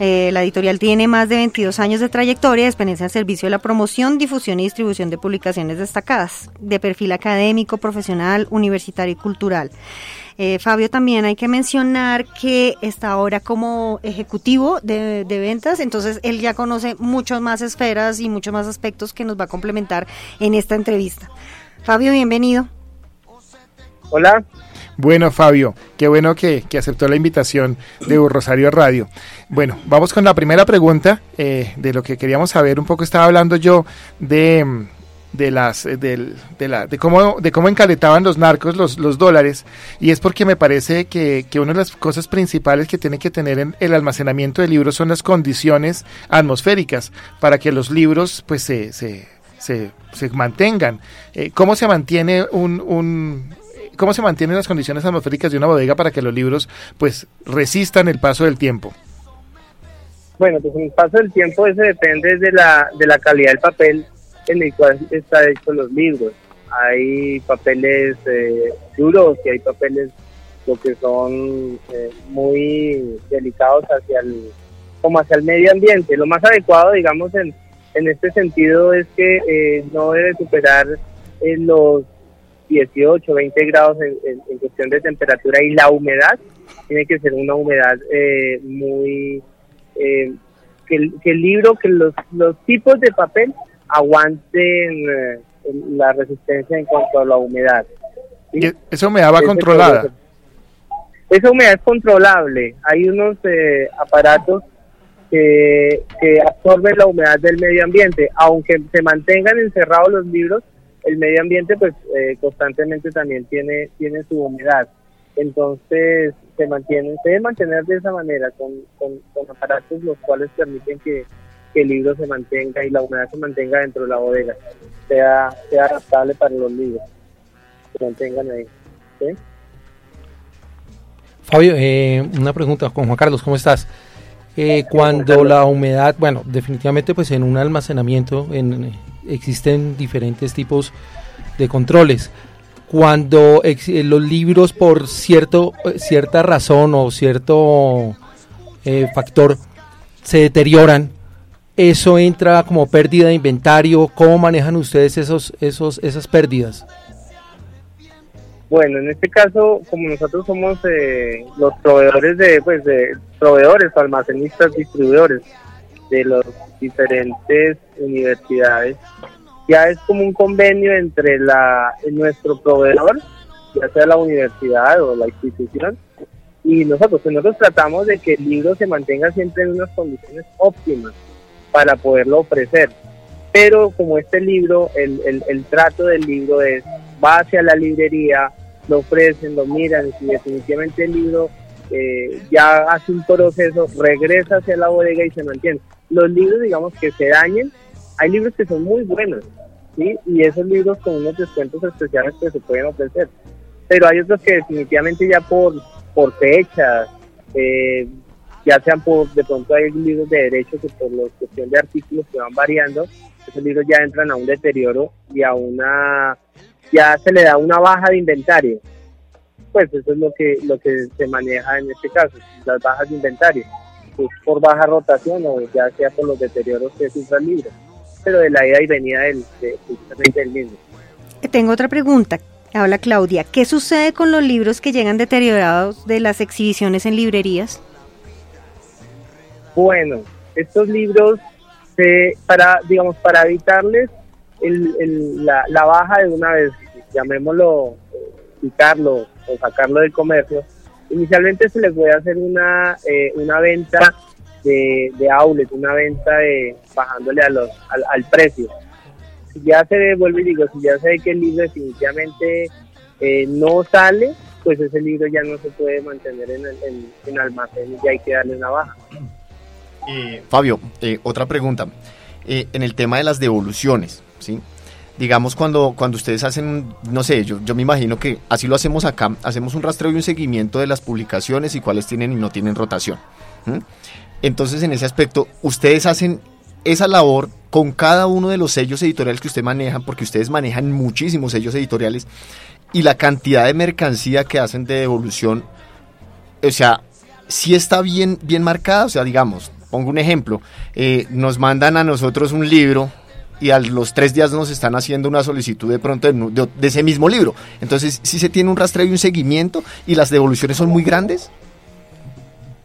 Speaker 4: Eh, la editorial tiene más de 22 años de trayectoria de experiencia en servicio de la promoción, difusión y distribución de publicaciones destacadas, de perfil académico, profesional, universitario y cultural. Eh, Fabio, también hay que mencionar que está ahora como ejecutivo de, de ventas, entonces él ya conoce muchas más esferas y muchos más aspectos que nos va a complementar en esta entrevista. Fabio, bienvenido.
Speaker 12: Hola.
Speaker 2: Bueno, Fabio, qué bueno que, que aceptó la invitación de Rosario Radio. Bueno, vamos con la primera pregunta eh, de lo que queríamos saber. Un poco estaba hablando yo de, de las eh, del- de, la, de cómo de cómo encaletaban los narcos los, los dólares y es porque me parece que, que una de las cosas principales que tiene que tener en el almacenamiento de libros son las condiciones atmosféricas para que los libros pues se, se, se, se mantengan. Eh, ¿Cómo se mantiene un, un cómo se mantienen las condiciones atmosféricas de una bodega para que los libros pues resistan el paso del tiempo?
Speaker 12: Bueno, pues el paso del tiempo eso depende de la, de la calidad del papel en el cual está hecho los libros. Hay papeles eh, duros y hay papeles lo que son eh, muy delicados hacia el como hacia el medio ambiente. Lo más adecuado, digamos, en, en este sentido es que eh, no debe superar eh, los 18, 20 grados en, en- en cuestión de temperatura y la humedad tiene que ser una humedad eh, muy eh, que, el, que el libro, que los, los tipos de papel aguanten eh, la resistencia en cuanto a la humedad. ¿sí?
Speaker 2: Y esa humedad va
Speaker 12: Ese
Speaker 2: controlada.
Speaker 12: proceso. Esa humedad es controlable. Hay unos eh, aparatos que, que absorben la humedad del medio ambiente. Aunque se mantengan encerrados los libros, el medio ambiente pues eh, constantemente también tiene, tiene su humedad. Entonces se mantiene, se debe mantener de esa manera, con, con, aparatos los cuales permiten que, que el libro se mantenga y la humedad se mantenga dentro de la bodega, sea, sea adaptable para los libros, se mantengan ahí. ¿sí?
Speaker 5: Fabio, eh, una pregunta con Juan Carlos, ¿cómo estás? Eh, cuando la humedad, bueno, definitivamente pues en un almacenamiento en, existen diferentes tipos de controles. Cuando eh, los libros por cierto, eh, cierta razón o cierto eh, factor se deterioran, eso entra como pérdida de inventario. ¿Cómo manejan ustedes esos, esos, esas pérdidas?
Speaker 12: Bueno, en este caso, como nosotros somos eh, los proveedores de, pues, de proveedores, almacenistas, distribuidores de las diferentes universidades, ya es como un convenio entre la nuestro proveedor, ya sea la universidad o la institución, y nosotros. Pues nosotros tratamos de que el libro se mantenga siempre en unas condiciones óptimas para poderlo ofrecer. Pero como este libro, el, el, el trato del libro es, va hacia la librería, lo ofrecen, lo miran, y definitivamente el libro eh, ya hace un proceso, regresa hacia la bodega y se mantiene. Los libros, digamos, que se dañen, hay libros que son muy buenos, ¿sí? Y esos libros con unos descuentos especiales que se pueden ofrecer. pero hay otros que definitivamente ya por, por fechas, eh, ya sean por, de pronto hay libros de derecho que por la cuestión de artículos que van variando, esos libros ya entran a un deterioro y a una, ya se le da una baja de inventario. Pues eso es lo que, lo que se maneja en este caso, las bajas de inventario, pues por baja rotación o ya sea por los deterioros que sufra el libro, pero de la ida y venida del, de, justamente del mismo.
Speaker 4: Tengo otra pregunta. Habla Claudia. ¿Qué sucede con los libros que llegan deteriorados de las exhibiciones en librerías?
Speaker 12: Bueno, estos libros, se, para, digamos, para evitarles el, el, la, la, baja de una vez, llamémoslo, quitarlo o sacarlo del comercio, inicialmente se les puede hacer una, eh, una venta de, de outlet, una venta de bajándole a los, al, al precio si ya se ve, vuelvo y digo, si ya se ve que el libro definitivamente eh, no sale, pues ese libro ya no se puede mantener en, el, en, en almacén y ya hay que darle una baja.
Speaker 6: Eh, Fabio, eh, otra pregunta. Eh, en el tema de las devoluciones, ¿sí? Digamos, cuando, cuando ustedes hacen, no sé, yo, yo me imagino que así lo hacemos acá, hacemos un rastreo y un seguimiento de las publicaciones y cuáles tienen y no tienen rotación. Entonces, en ese aspecto, ustedes hacen esa labor con cada uno de los sellos editoriales que usted maneja, porque ustedes manejan muchísimos sellos editoriales, y la cantidad de mercancía que hacen de devolución, o sea, sí está bien, bien marcada, o sea, digamos, pongo un ejemplo, eh, nos mandan a nosotros un libro y a los tres días nos están haciendo una solicitud de pronto de, de, de ese mismo libro. Entonces, sí se tiene un rastreo y un seguimiento y las devoluciones son muy grandes.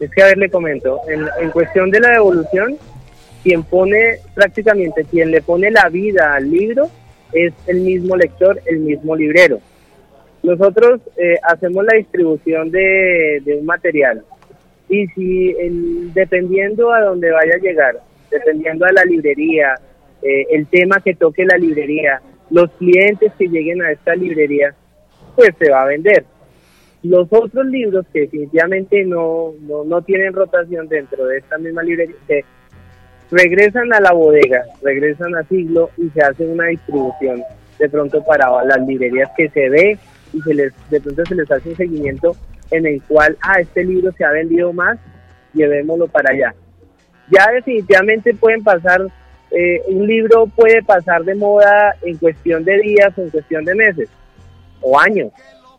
Speaker 12: Es que, a ver, le comento, en, en cuestión de la devolución, quien pone prácticamente, quien le pone la vida al libro es el mismo lector, el mismo librero. Nosotros eh, hacemos la distribución de, de, un material y si el, dependiendo a dónde vaya a llegar, dependiendo a la librería, eh, el tema que toque la librería, los clientes que lleguen a esta librería, pues se va a vender. Los otros libros que definitivamente no, no, no tienen rotación dentro de esta misma librería, regresan a la bodega, regresan a siglo y se hace una distribución de pronto para las librerías que se ve y se les de pronto se les hace un seguimiento en el cual ah este libro se ha vendido más llevémoslo para allá ya definitivamente pueden pasar eh, un libro puede pasar de moda en cuestión de días en cuestión de meses o años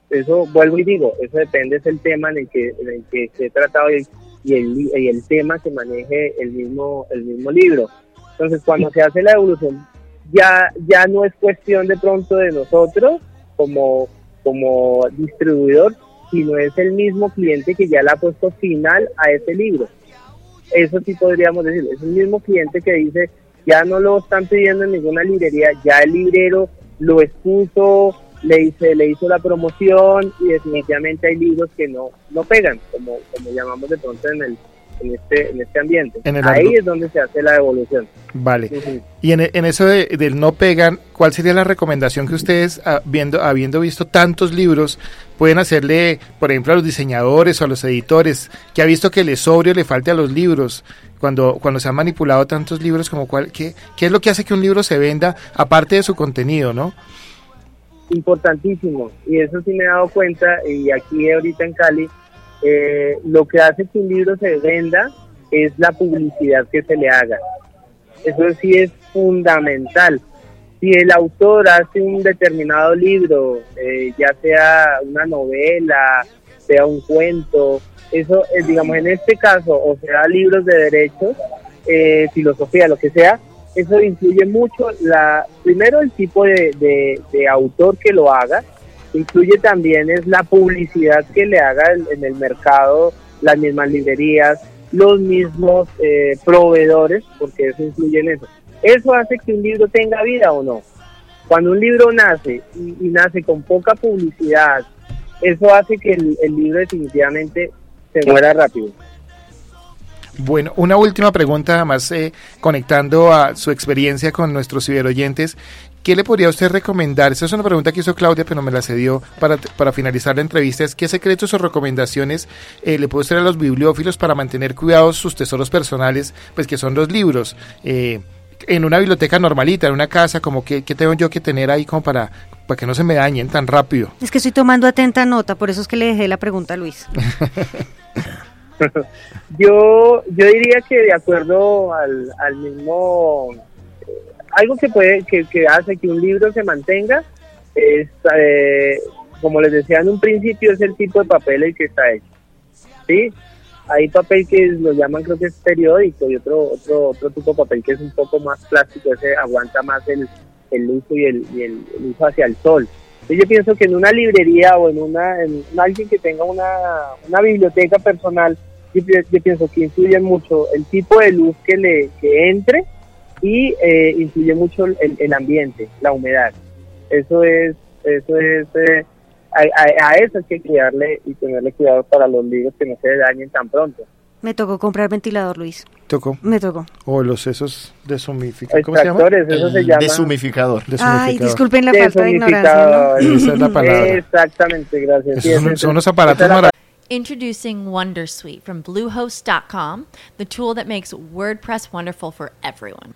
Speaker 12: eso vuelvo y digo eso depende del tema en el que en el que se tratado y y el, y el tema que maneje el mismo, el mismo libro. Entonces, cuando se hace la evolución, ya, ya no es cuestión de pronto de nosotros como, como distribuidor, sino es el mismo cliente que ya le ha puesto final a ese libro. Eso sí podríamos decir, es el mismo cliente que dice, ya no lo están pidiendo en ninguna librería, ya el librero lo expuso, le, hice, le hizo la promoción y definitivamente hay libros que no, no pegan, como, como llamamos de pronto en el, en este, en este ambiente.
Speaker 2: En el
Speaker 12: Ahí es donde se hace la devolución.
Speaker 2: Vale. Y en, en eso de, del no pegan, ¿cuál sería la recomendación que ustedes, ah, viendo, habiendo visto tantos libros, pueden hacerle, por ejemplo, a los diseñadores o a los editores, que ha visto que le sobre o le falte a los libros, cuando, cuando se han manipulado tantos libros, como cuál, qué, qué es lo que hace que un libro se venda, aparte de su contenido, ¿no?
Speaker 12: Importantísimo, y eso sí me he dado cuenta, y aquí ahorita en Cali, eh, lo que hace que un libro se venda es la publicidad que se le haga. Eso sí es fundamental. Si el autor hace un determinado libro, eh, ya sea una novela, sea un cuento, eso, eh, digamos, en este caso, o sea, libros de derechos, eh, filosofía, lo que sea, eso influye mucho, la primero el tipo de, de, autor que lo haga, influye también es la publicidad que le haga en, en el mercado, las mismas librerías, los mismos eh, proveedores, porque eso influye en eso. Eso hace que un libro tenga vida o no. Cuando un libro nace y, y nace con poca publicidad, eso hace que el, el libro definitivamente se muera rápido.
Speaker 2: Bueno, una última pregunta, además eh, conectando a su experiencia con nuestros ciberoyentes. ¿Qué le podría usted recomendar? Esa es una pregunta que hizo Claudia, pero me la cedió para, para finalizar la entrevista. Es ¿Qué secretos o recomendaciones eh, le puede usted a los bibliófilos para mantener cuidados sus tesoros personales, pues que son los libros? Eh, en una biblioteca normalita, en una casa, como que, que tengo yo que tener ahí como para, para que no se me dañen tan rápido.
Speaker 4: Es que estoy tomando atenta nota, por eso es que le dejé la pregunta a Luis.
Speaker 12: yo, yo diría que de acuerdo al, mismo, eh, algo que puede, que, hace que un libro se mantenga es, eh, como les decía en un principio, es el tipo de papel el que está hecho. ¿sí? Hay papel que lo llaman, creo que es periódico, y otro otro otro tipo de papel que es un poco más plástico, ese aguanta más el, el uso y el, y el, uso hacia el sol. Yo pienso que en una librería o en una en alguien que tenga una, una biblioteca personal, yo, pienso que influye mucho el tipo de luz que le que entre y eh, influye mucho el, el ambiente, la humedad. Eso es eso es eh, a, eso hay que cuidarle y tenerle cuidado para los libros que no se dañen tan pronto.
Speaker 4: Me tocó comprar ventilador, Luis.
Speaker 2: ¿Tocó?
Speaker 4: Me tocó.
Speaker 2: O los esos desumificadores. ¿Cómo se llama?
Speaker 12: Eso se llama...
Speaker 6: Desumificador.
Speaker 4: Ay, disculpen la falta de ignorancia.
Speaker 2: Esa es la palabra.
Speaker 12: Exactamente, gracias.
Speaker 2: Esos son, son unos aparatos maravillosos.
Speaker 9: Introducing Wondersuite from Bluehost.com, the tool that makes WordPress wonderful for everyone.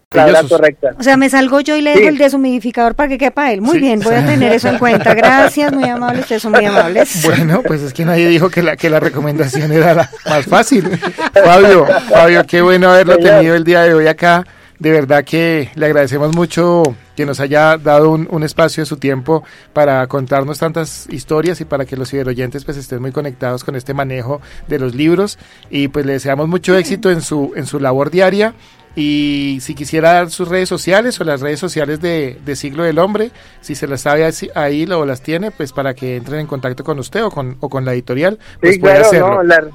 Speaker 12: La correcta.
Speaker 4: O sea, me salgo yo y le dejo sí. el deshumidificador para que quepa él. Muy sí. bien, voy a tener eso en cuenta. Gracias, muy amables, ustedes son muy amables.
Speaker 2: Bueno, pues es que nadie dijo que la, que la recomendación era la más fácil. Fabio, Fabio, qué bueno haberlo tenido el día de hoy acá. De verdad que le agradecemos mucho que nos haya dado un, un, espacio de su tiempo para contarnos tantas historias y para que los ciberoyentes pues estén muy conectados con este manejo de los libros y pues le deseamos mucho éxito en su en su labor diaria y si quisiera dar sus redes sociales o las redes sociales de, de Siglo del Hombre, si se las sabe ahí o las tiene, pues para que entren en contacto con usted o con, o con la editorial, pues
Speaker 12: sí,
Speaker 2: puede
Speaker 12: claro,
Speaker 2: hacerlo.
Speaker 12: No, la,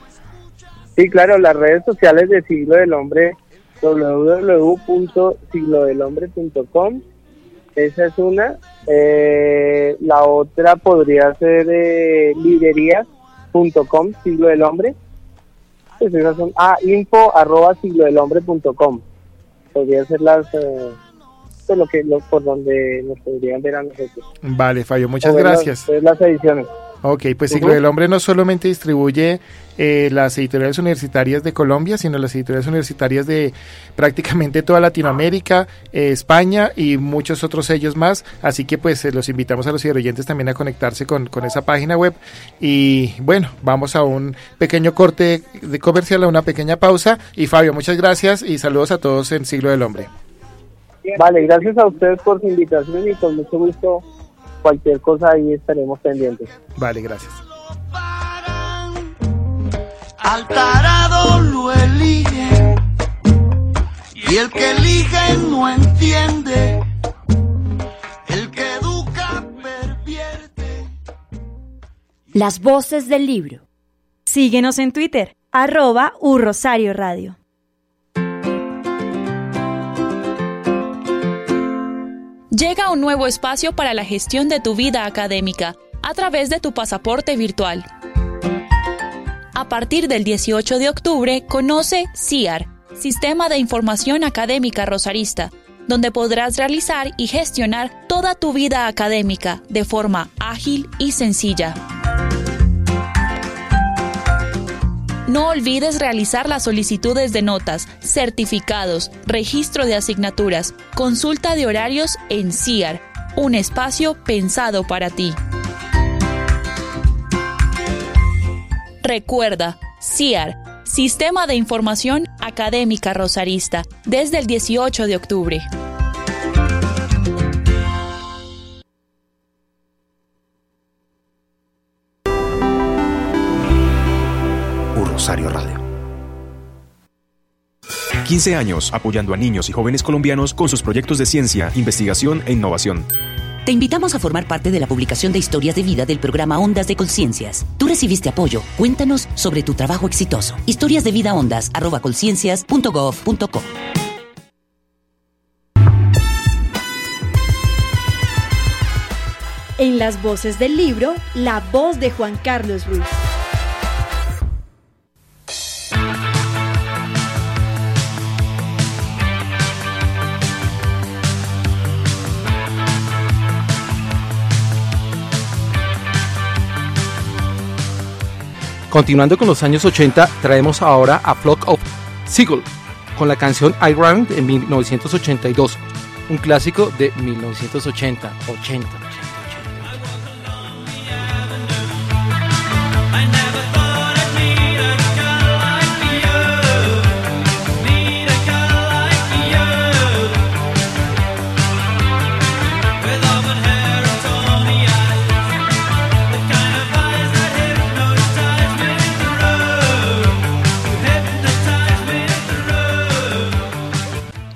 Speaker 12: sí, claro, las redes sociales de Siglo del Hombre, www.siglodelhombre.com, esa es una. Eh, la otra podría ser eh, librerías.com, Siglo del Hombre. Pues esas son, ah, info arroba siglo Podría ser las, eh, lo que, lo, por donde nos podrían ver a nosotros.
Speaker 2: Vale, Fabio, muchas
Speaker 12: O
Speaker 2: gracias.
Speaker 12: Las ediciones.
Speaker 2: Ok, pues Siglo del Hombre no solamente distribuye eh, las editoriales universitarias de Colombia, sino las editoriales universitarias de prácticamente toda Latinoamérica, eh, España y muchos otros sellos más. Así que pues eh, los invitamos a los oyentes también a conectarse con, con esa página web. Y bueno, vamos a un pequeño corte de comercial, a una pequeña pausa. Y Fabio, muchas gracias y saludos a todos en Siglo del Hombre.
Speaker 12: Vale, gracias a ustedes por su invitación y con mucho gusto cualquier cosa ahí estaremos pendientes.
Speaker 2: Vale, gracias.
Speaker 3: Al tarado lo eligen y el que elige no entiende. El que educa pervierte.
Speaker 10: Las voces del libro.
Speaker 13: Síguenos en Twitter, arroba Urrosario Radio.
Speaker 1: Llega un nuevo espacio para la gestión de tu vida académica a través de tu pasaporte virtual. A partir del 18 de octubre, conoce CIAR, Sistema de Información Académica Rosarista, donde podrás realizar y gestionar toda tu vida académica de forma ágil y sencilla. No olvides realizar las solicitudes de notas, certificados, registro de asignaturas, consulta de horarios en CIAR, un espacio pensado para ti. Recuerda, CIAR, Sistema de Información Académica Rosarista, desde el 18 de octubre.
Speaker 14: 15 años apoyando a niños y jóvenes colombianos con sus proyectos de ciencia, investigación e innovación.
Speaker 15: Te invitamos a formar parte de la publicación de historias de vida del programa Ondas de Conciencias. Tú recibiste apoyo. Cuéntanos sobre tu trabajo exitoso. Historias de vida ondas arroba conciencias.gov.co.
Speaker 13: En las voces del libro, la voz de Juan Carlos Ruiz.
Speaker 5: Continuando con los años 80, traemos ahora a Flock of Seagull con la canción I Round en 1982, un clásico de 1980, 80.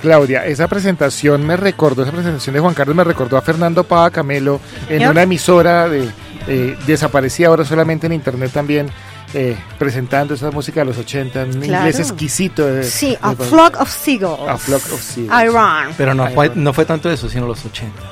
Speaker 2: Claudia, esa presentación me recordó, esa presentación de Juan Carlos me recordó a Fernando Pava Camelo en una emisora de eh, desaparecida ahora solamente en internet también, eh, presentando esa música de los 80, en
Speaker 4: Claro.
Speaker 2: inglés exquisito. de-
Speaker 4: Sí, a flock of seagulls.
Speaker 2: A flock of seagulls.
Speaker 4: Iran.
Speaker 5: Pero no fue, no fue tanto eso, sino los 80.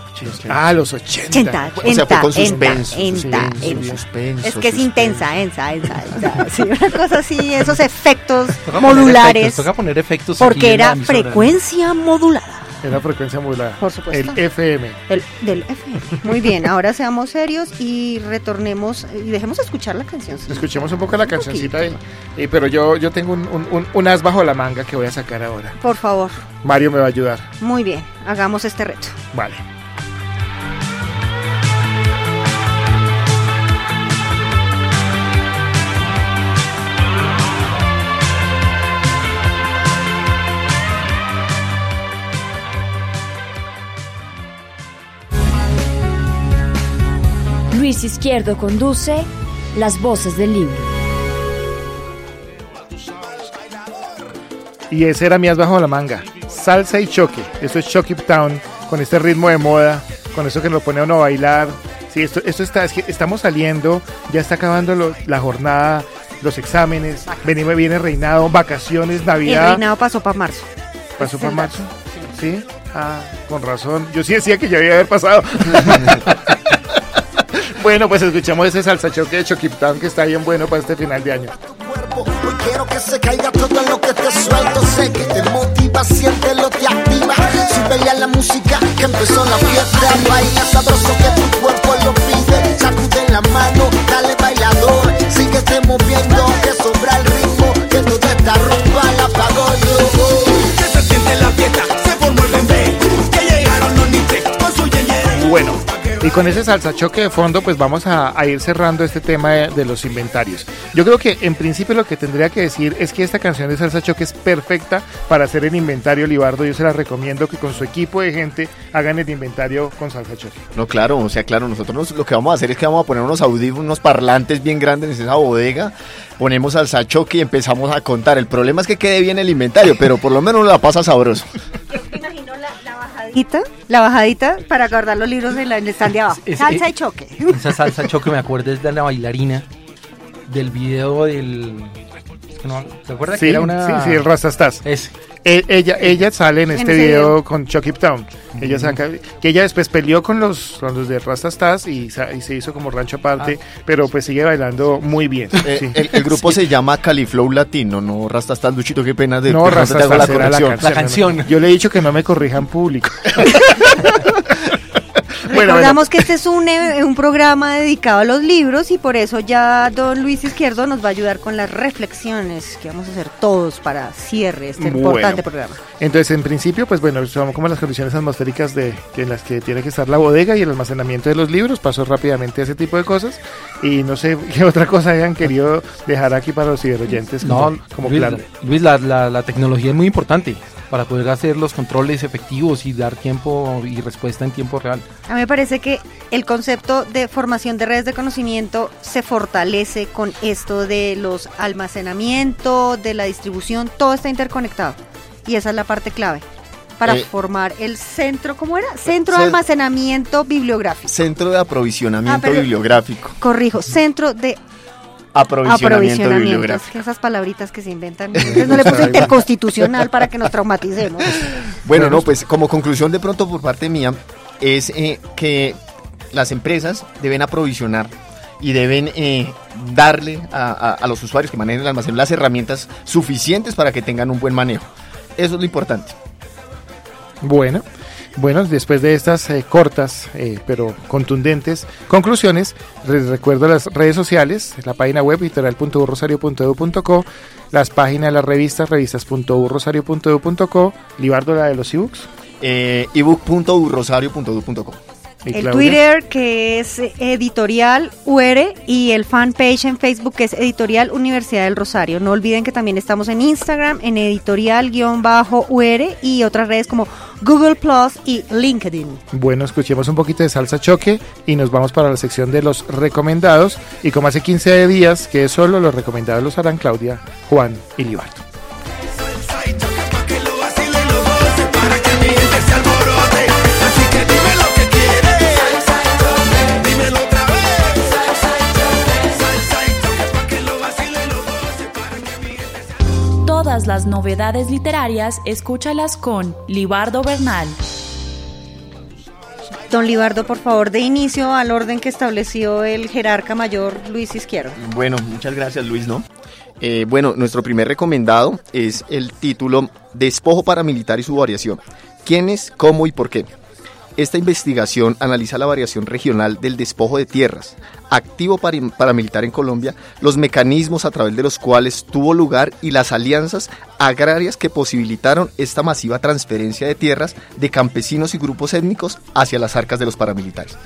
Speaker 2: Ah, los 80.
Speaker 4: Ochenta,
Speaker 6: O sea, fue con
Speaker 4: enta,
Speaker 6: suspenso,
Speaker 4: enta,
Speaker 6: suspenso,
Speaker 4: enta.
Speaker 6: suspenso,
Speaker 4: Es que es
Speaker 6: suspenso.
Speaker 4: intensa, ensa, ensa, ensa. Sí, una cosa así, esos efectos
Speaker 5: Toca poner
Speaker 4: modulares.
Speaker 5: efectos, toca poner efectos
Speaker 4: Porque era frecuencia modulada.
Speaker 2: Era frecuencia modulada.
Speaker 4: Por supuesto.
Speaker 2: El FM.
Speaker 4: El, del FM. Muy bien, ahora seamos serios y retornemos y dejemos escuchar la canción.
Speaker 2: Escuchemos un poco la cancioncita ahí. Eh, pero yo, yo tengo un, un, un- un as bajo la manga que voy a sacar ahora.
Speaker 4: Por favor.
Speaker 2: Mario me va a ayudar.
Speaker 4: Muy bien, hagamos este reto.
Speaker 2: Vale.
Speaker 10: Luis Izquierdo conduce Las voces del libro.
Speaker 2: Y ese era mi as bajo la manga. Salsa y choque. Eso es Choque Town. Con este ritmo de moda. Con eso que lo pone a uno a bailar. Sí, esto, esto está, es que estamos saliendo. Ya está acabando lo- la jornada. Los exámenes. Venimos, viene reinado. Vacaciones.
Speaker 4: El
Speaker 2: Navidad.
Speaker 4: reinado pasó para marzo.
Speaker 2: ¿Pasó
Speaker 4: el
Speaker 2: marzo? Sí. Ah, con razón. Yo sí decía que ya había haber pasado. bueno, pues escuchamos ese salsa choque de Choque Town que está bien bueno para este final de año.
Speaker 3: Hoy quiero que se caiga todo lo que te suelto. Sé que te motiva, siéntelo, te activa. Súbele a la música que empezó la fiesta. Baila sabroso que tu cuerpo lo pide. Sacude la mano, dale bailador. Síguete moviendo, que sobra el ritmo. Que toda esta rumba la pago yo.
Speaker 16: Que se siente la fiesta, se formó el bebé. Que llegaron los niches con su yeye.
Speaker 2: Bueno, y con ese salsa choque de fondo, pues vamos a, a ir cerrando este tema de, de los inventarios. Yo creo que en principio lo que tendría que decir es que esta canción de salsa choque es perfecta para hacer el inventario Libardo. Yo se la recomiendo que con su equipo de gente hagan el inventario con salsa choque.
Speaker 6: No, claro, o sea, claro, nosotros nos- lo que vamos a hacer es que vamos a poner unos audífonos, unos parlantes bien grandes en esa bodega, ponemos al sachoque y empezamos a contar. El problema es que quede bien el inventario, pero por lo menos la pasa sabroso.
Speaker 4: La bajadita para guardar los libros en, la, en el stand de abajo.
Speaker 5: Es-
Speaker 4: Salsa
Speaker 5: es-
Speaker 4: y choque.
Speaker 5: Esa salsa choque me acuerdo es de la bailarina del video del... que no- ¿Se acuerda
Speaker 2: Sí,
Speaker 5: que era una...
Speaker 2: sí, sí, el Rastastas.
Speaker 5: Ese.
Speaker 2: E- ella, ella sale en este video
Speaker 5: video.
Speaker 2: con Chucky Town. Ella saca, que ella después peleó con los, con los de Rastastas y, y se hizo como rancho aparte, pero pues sigue bailando muy bien.
Speaker 6: Ah. Eh,
Speaker 2: sí.
Speaker 6: el, el grupo se llama Califlow Latino, no Rastastas Luchito, qué pena de
Speaker 2: No, Rastastas era la canción. no, no. Yo le he dicho que no me corrijan público. Bueno,
Speaker 4: Recordamos que este es un, eh, un programa dedicado a los libros y por eso ya don Luis Izquierdo nos va a ayudar con las reflexiones que vamos a hacer todos para cierre este
Speaker 2: Bueno.
Speaker 4: importante programa.
Speaker 2: Entonces, en principio, pues bueno, son como las condiciones atmosféricas de que en las que tiene que estar la bodega y el almacenamiento de los libros. Paso rápidamente a ese tipo de cosas. Y no sé qué otra cosa hayan querido dejar aquí para los ciberoyentes como,
Speaker 5: No,
Speaker 2: como
Speaker 5: Luis,
Speaker 2: claro.
Speaker 5: Luis, la, la- la tecnología es muy importante. Para poder hacer los controles efectivos y dar tiempo y respuesta en tiempo real.
Speaker 4: A mí me parece que el concepto de formación de redes de conocimiento se fortalece con esto de los almacenamiento, de la distribución, todo está interconectado. Y esa es la parte clave para
Speaker 6: Eh,
Speaker 4: formar el centro, ¿cómo era? Centro de
Speaker 6: Cen-
Speaker 4: almacenamiento bibliográfico.
Speaker 6: Centro de aprovisionamiento
Speaker 4: Ah, pero-
Speaker 6: bibliográfico.
Speaker 4: Corrijo, centro de
Speaker 6: Aprovisionamiento, bibliográfico.
Speaker 4: Es que esas palabritas que se inventan. Entonces no le puse interconstitucional para que nos traumaticemos.
Speaker 6: Bueno, no, pues como conclusión de pronto por parte mía es eh, que las empresas deben aprovisionar y deben eh, darle a, a- a los usuarios que manejen el almacén las herramientas suficientes para que tengan un buen manejo. Eso es lo importante.
Speaker 2: Bueno, bueno, después de estas eh, cortas eh, pero contundentes conclusiones, les recuerdo las redes sociales, la página web editorial.urrosario.edu.co, las páginas de las revistas, revistas.urrosario.edu.co, Libardo la de los ebooks.
Speaker 6: Eh, ebook.urrosario.edu.co
Speaker 4: El. Twitter que es editorial UR y el fanpage en Facebook que es editorial Universidad del Rosario. No olviden que también estamos en Instagram en editorial-UR y otras redes como Google Plus y LinkedIn.
Speaker 2: Bueno, escuchemos un poquito de salsa choque y nos vamos para la sección de los recomendados. Y como hace 15 días que es solo los recomendados los harán Claudia, Juan y Libardo.
Speaker 1: Las novedades literarias, escúchalas con Libardo Bernal.
Speaker 4: Don Libardo, por favor, de inicio al orden que estableció el jerarca mayor Luis Izquierdo.
Speaker 6: Bueno, muchas gracias Luis, ¿no? Eh, bueno, nuestro primer recomendado es el título Despojo paramilitar y su variación. ¿Quiénes, cómo y por qué? Esta investigación analiza la variación regional del despojo de tierras, activo paramilitar en Colombia, los mecanismos a través de los cuales tuvo lugar y las alianzas agrarias que posibilitaron esta masiva transferencia de tierras de campesinos y grupos étnicos hacia las arcas de los paramilitares.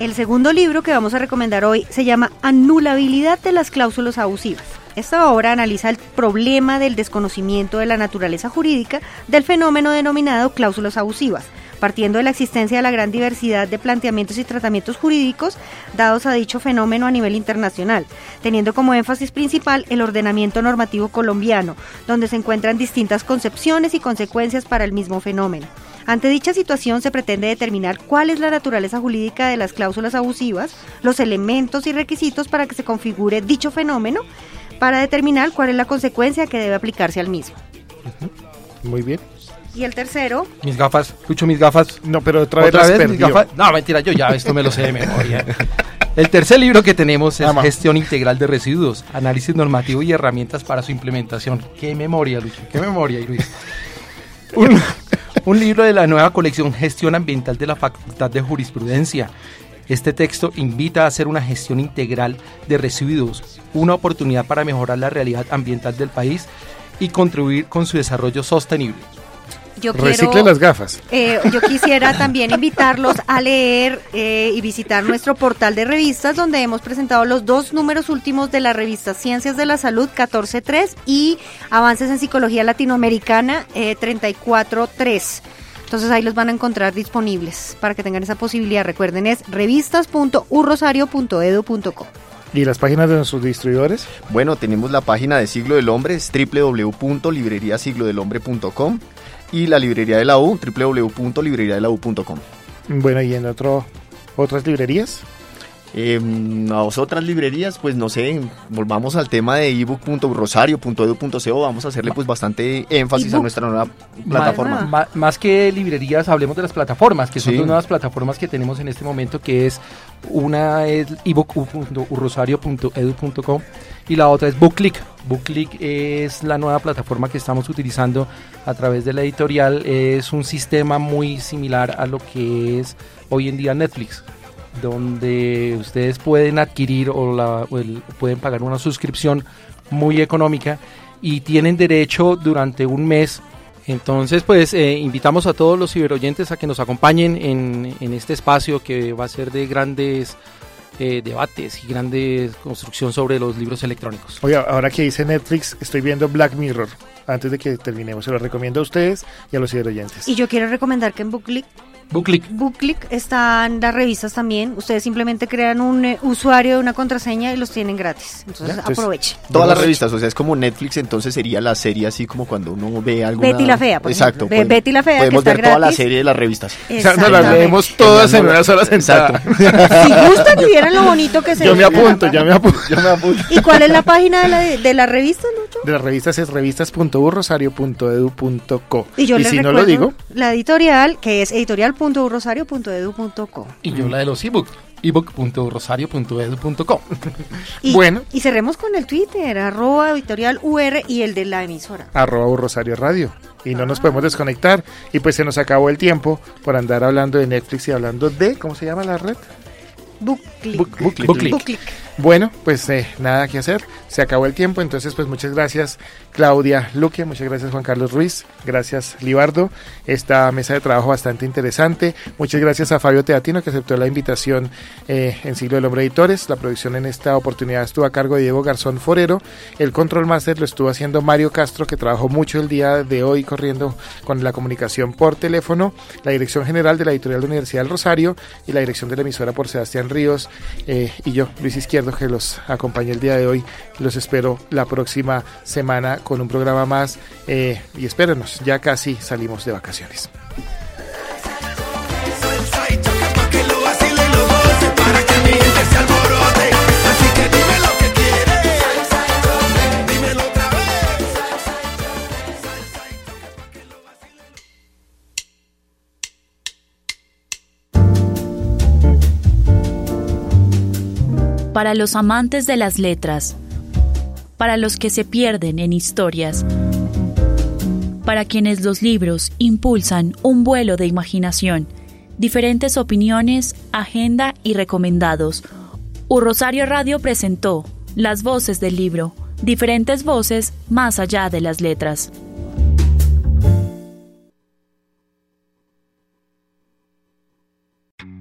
Speaker 4: El segundo libro que vamos a recomendar hoy se llama Anulabilidad de las cláusulas abusivas. Esta obra analiza el problema del desconocimiento de la naturaleza jurídica del fenómeno denominado cláusulas abusivas, partiendo de la existencia de la gran diversidad de planteamientos y tratamientos jurídicos dados a dicho fenómeno a nivel internacional, teniendo como énfasis principal el ordenamiento normativo colombiano, donde se encuentran distintas concepciones y consecuencias para el mismo fenómeno. Ante dicha situación se pretende determinar cuál es la naturaleza jurídica de las cláusulas abusivas, los elementos y requisitos para que se configure dicho fenómeno, para determinar cuál es la consecuencia que debe aplicarse al mismo.
Speaker 2: Muy bien.
Speaker 4: Y el tercero,
Speaker 5: Mis gafas, escucho mis gafas.
Speaker 2: No, pero otra vez las
Speaker 5: mis
Speaker 2: perdió.
Speaker 5: gafas. No, mentira, yo ya esto me lo sé de memoria. El tercer libro que tenemos es Gestión Integral de Residuos, Análisis Normativo y Herramientas para su Implementación. Qué memoria, Lucho, qué memoria, Luis. Un, un libro de la nueva colección Gestión Ambiental de la Facultad de Jurisprudencia. Este texto invita a hacer una gestión integral de residuos, una oportunidad para mejorar la realidad ambiental del país y contribuir con su desarrollo sostenible.
Speaker 4: Yo
Speaker 2: Recicle
Speaker 4: quiero...
Speaker 2: las gafas.
Speaker 4: Eh, yo quisiera también invitarlos a leer eh, y visitar nuestro portal de revistas donde hemos presentado los dos números últimos de la revista Ciencias de la Salud 14.3 y Avances en Psicología Latinoamericana eh, 34.3. Entonces ahí los van a encontrar disponibles para que tengan esa posibilidad. Recuerden es revistas.urrosario.edu.co.
Speaker 2: ¿Y las páginas de nuestros distribuidores?
Speaker 6: Bueno, tenemos la página de Siglo del Hombre, es www.libreriasiglodelhombre.com y la librería de la U, www.libreriadelau.com.
Speaker 2: Bueno, y en otro, otras librerías.
Speaker 6: Eh, a otras librerías, pues no sé, volvamos al tema de ebook.rosario.edu.co, vamos a hacerle pues bastante énfasis a nuestra nueva plataforma.
Speaker 5: Ma- ma- más que librerías, hablemos de las plataformas, que son
Speaker 6: Sí.
Speaker 5: dos nuevas plataformas que tenemos en este momento, que es una es ebook.urrosario.edu.com y la otra es BookClick. BookClick es la nueva plataforma que estamos utilizando a través de la editorial. Es un sistema muy similar a lo que es hoy en día Netflix donde ustedes pueden adquirir o, la- pueden pagar una suscripción muy económica y tienen derecho durante un mes. Entonces, pues eh, invitamos a todos los ciberoyentes a que nos acompañen en, en este espacio que va a ser de grandes eh, debates y grandes construcción sobre los libros electrónicos.
Speaker 2: Oye, ahora que dice Netflix, estoy viendo Black Mirror. Antes de que terminemos, se lo recomiendo a ustedes y a los oyentes.
Speaker 4: Y yo quiero recomendar que en Booklick
Speaker 5: Booklick.
Speaker 4: Booklick están las revistas también. Ustedes simplemente crean un eh, usuario, una contraseña y los tienen gratis. Entonces,
Speaker 6: Entonces,
Speaker 4: aprovechen.
Speaker 6: Todas las revistas, o sea, es como Netflix, entonces sería la serie así como cuando uno ve alguna...
Speaker 4: Betty la Fea, por
Speaker 6: Exacto.
Speaker 4: Ve Betty la Fea, que
Speaker 6: Podemos
Speaker 4: está
Speaker 6: ver toda la serie de las revistas.
Speaker 2: O sea, nos las leemos todas en una sola sentada.
Speaker 4: Si gustan y vieran lo bonito que se
Speaker 2: Yo me apunto, ya me apunto.
Speaker 6: Yo me apunto.
Speaker 4: ¿Y cuál es la página de la, de la revista, Lucho?
Speaker 2: De las revistas es revistas.urrosario.edu.co.
Speaker 4: Y yo les
Speaker 2: si no
Speaker 4: recuerdo
Speaker 2: lo digo,
Speaker 4: la editorial, que es editorial.urrosario.edu.co.
Speaker 5: Y yo la de los ebook, ebook.rosario.edu.co.
Speaker 4: Y,
Speaker 2: Bueno.
Speaker 4: Y cerremos con el Twitter, arroba editorial UR y el de la emisora.
Speaker 2: arroba Urrosario Radio. Y no nos podemos desconectar. Y pues se nos acabó el tiempo por andar hablando de Netflix y hablando de, ¿cómo se llama la red?
Speaker 4: Booklick.
Speaker 2: Book- Booklick.
Speaker 4: Booklick.
Speaker 2: Bueno, pues eh, nada que hacer, se acabó el tiempo, entonces pues muchas gracias Claudia Luque, muchas gracias Juan Carlos Ruiz, gracias Libardo, esta mesa de trabajo bastante interesante, muchas gracias a Fabio Teatino que aceptó la invitación eh, en Siglo del Hombre Editores, la producción en esta oportunidad estuvo a cargo de Diego Garzón Forero, el control master lo estuvo haciendo Mario Castro que trabajó mucho el día de hoy corriendo con la comunicación por teléfono, la dirección general de la editorial de la Universidad del Rosario y la dirección de la emisora por Sebastián Ríos eh, y yo, Luis Izquierdo, que los acompañé el día de hoy. Los espero la próxima semana con un programa más eh, y espérenos, ya casi salimos de vacaciones.
Speaker 1: Para los amantes de las letras, para los que se pierden en historias, para quienes los libros impulsan un vuelo de imaginación, diferentes opiniones, agenda y recomendados. U Rosario Radio presentó Las voces del libro, diferentes voces más allá de las letras.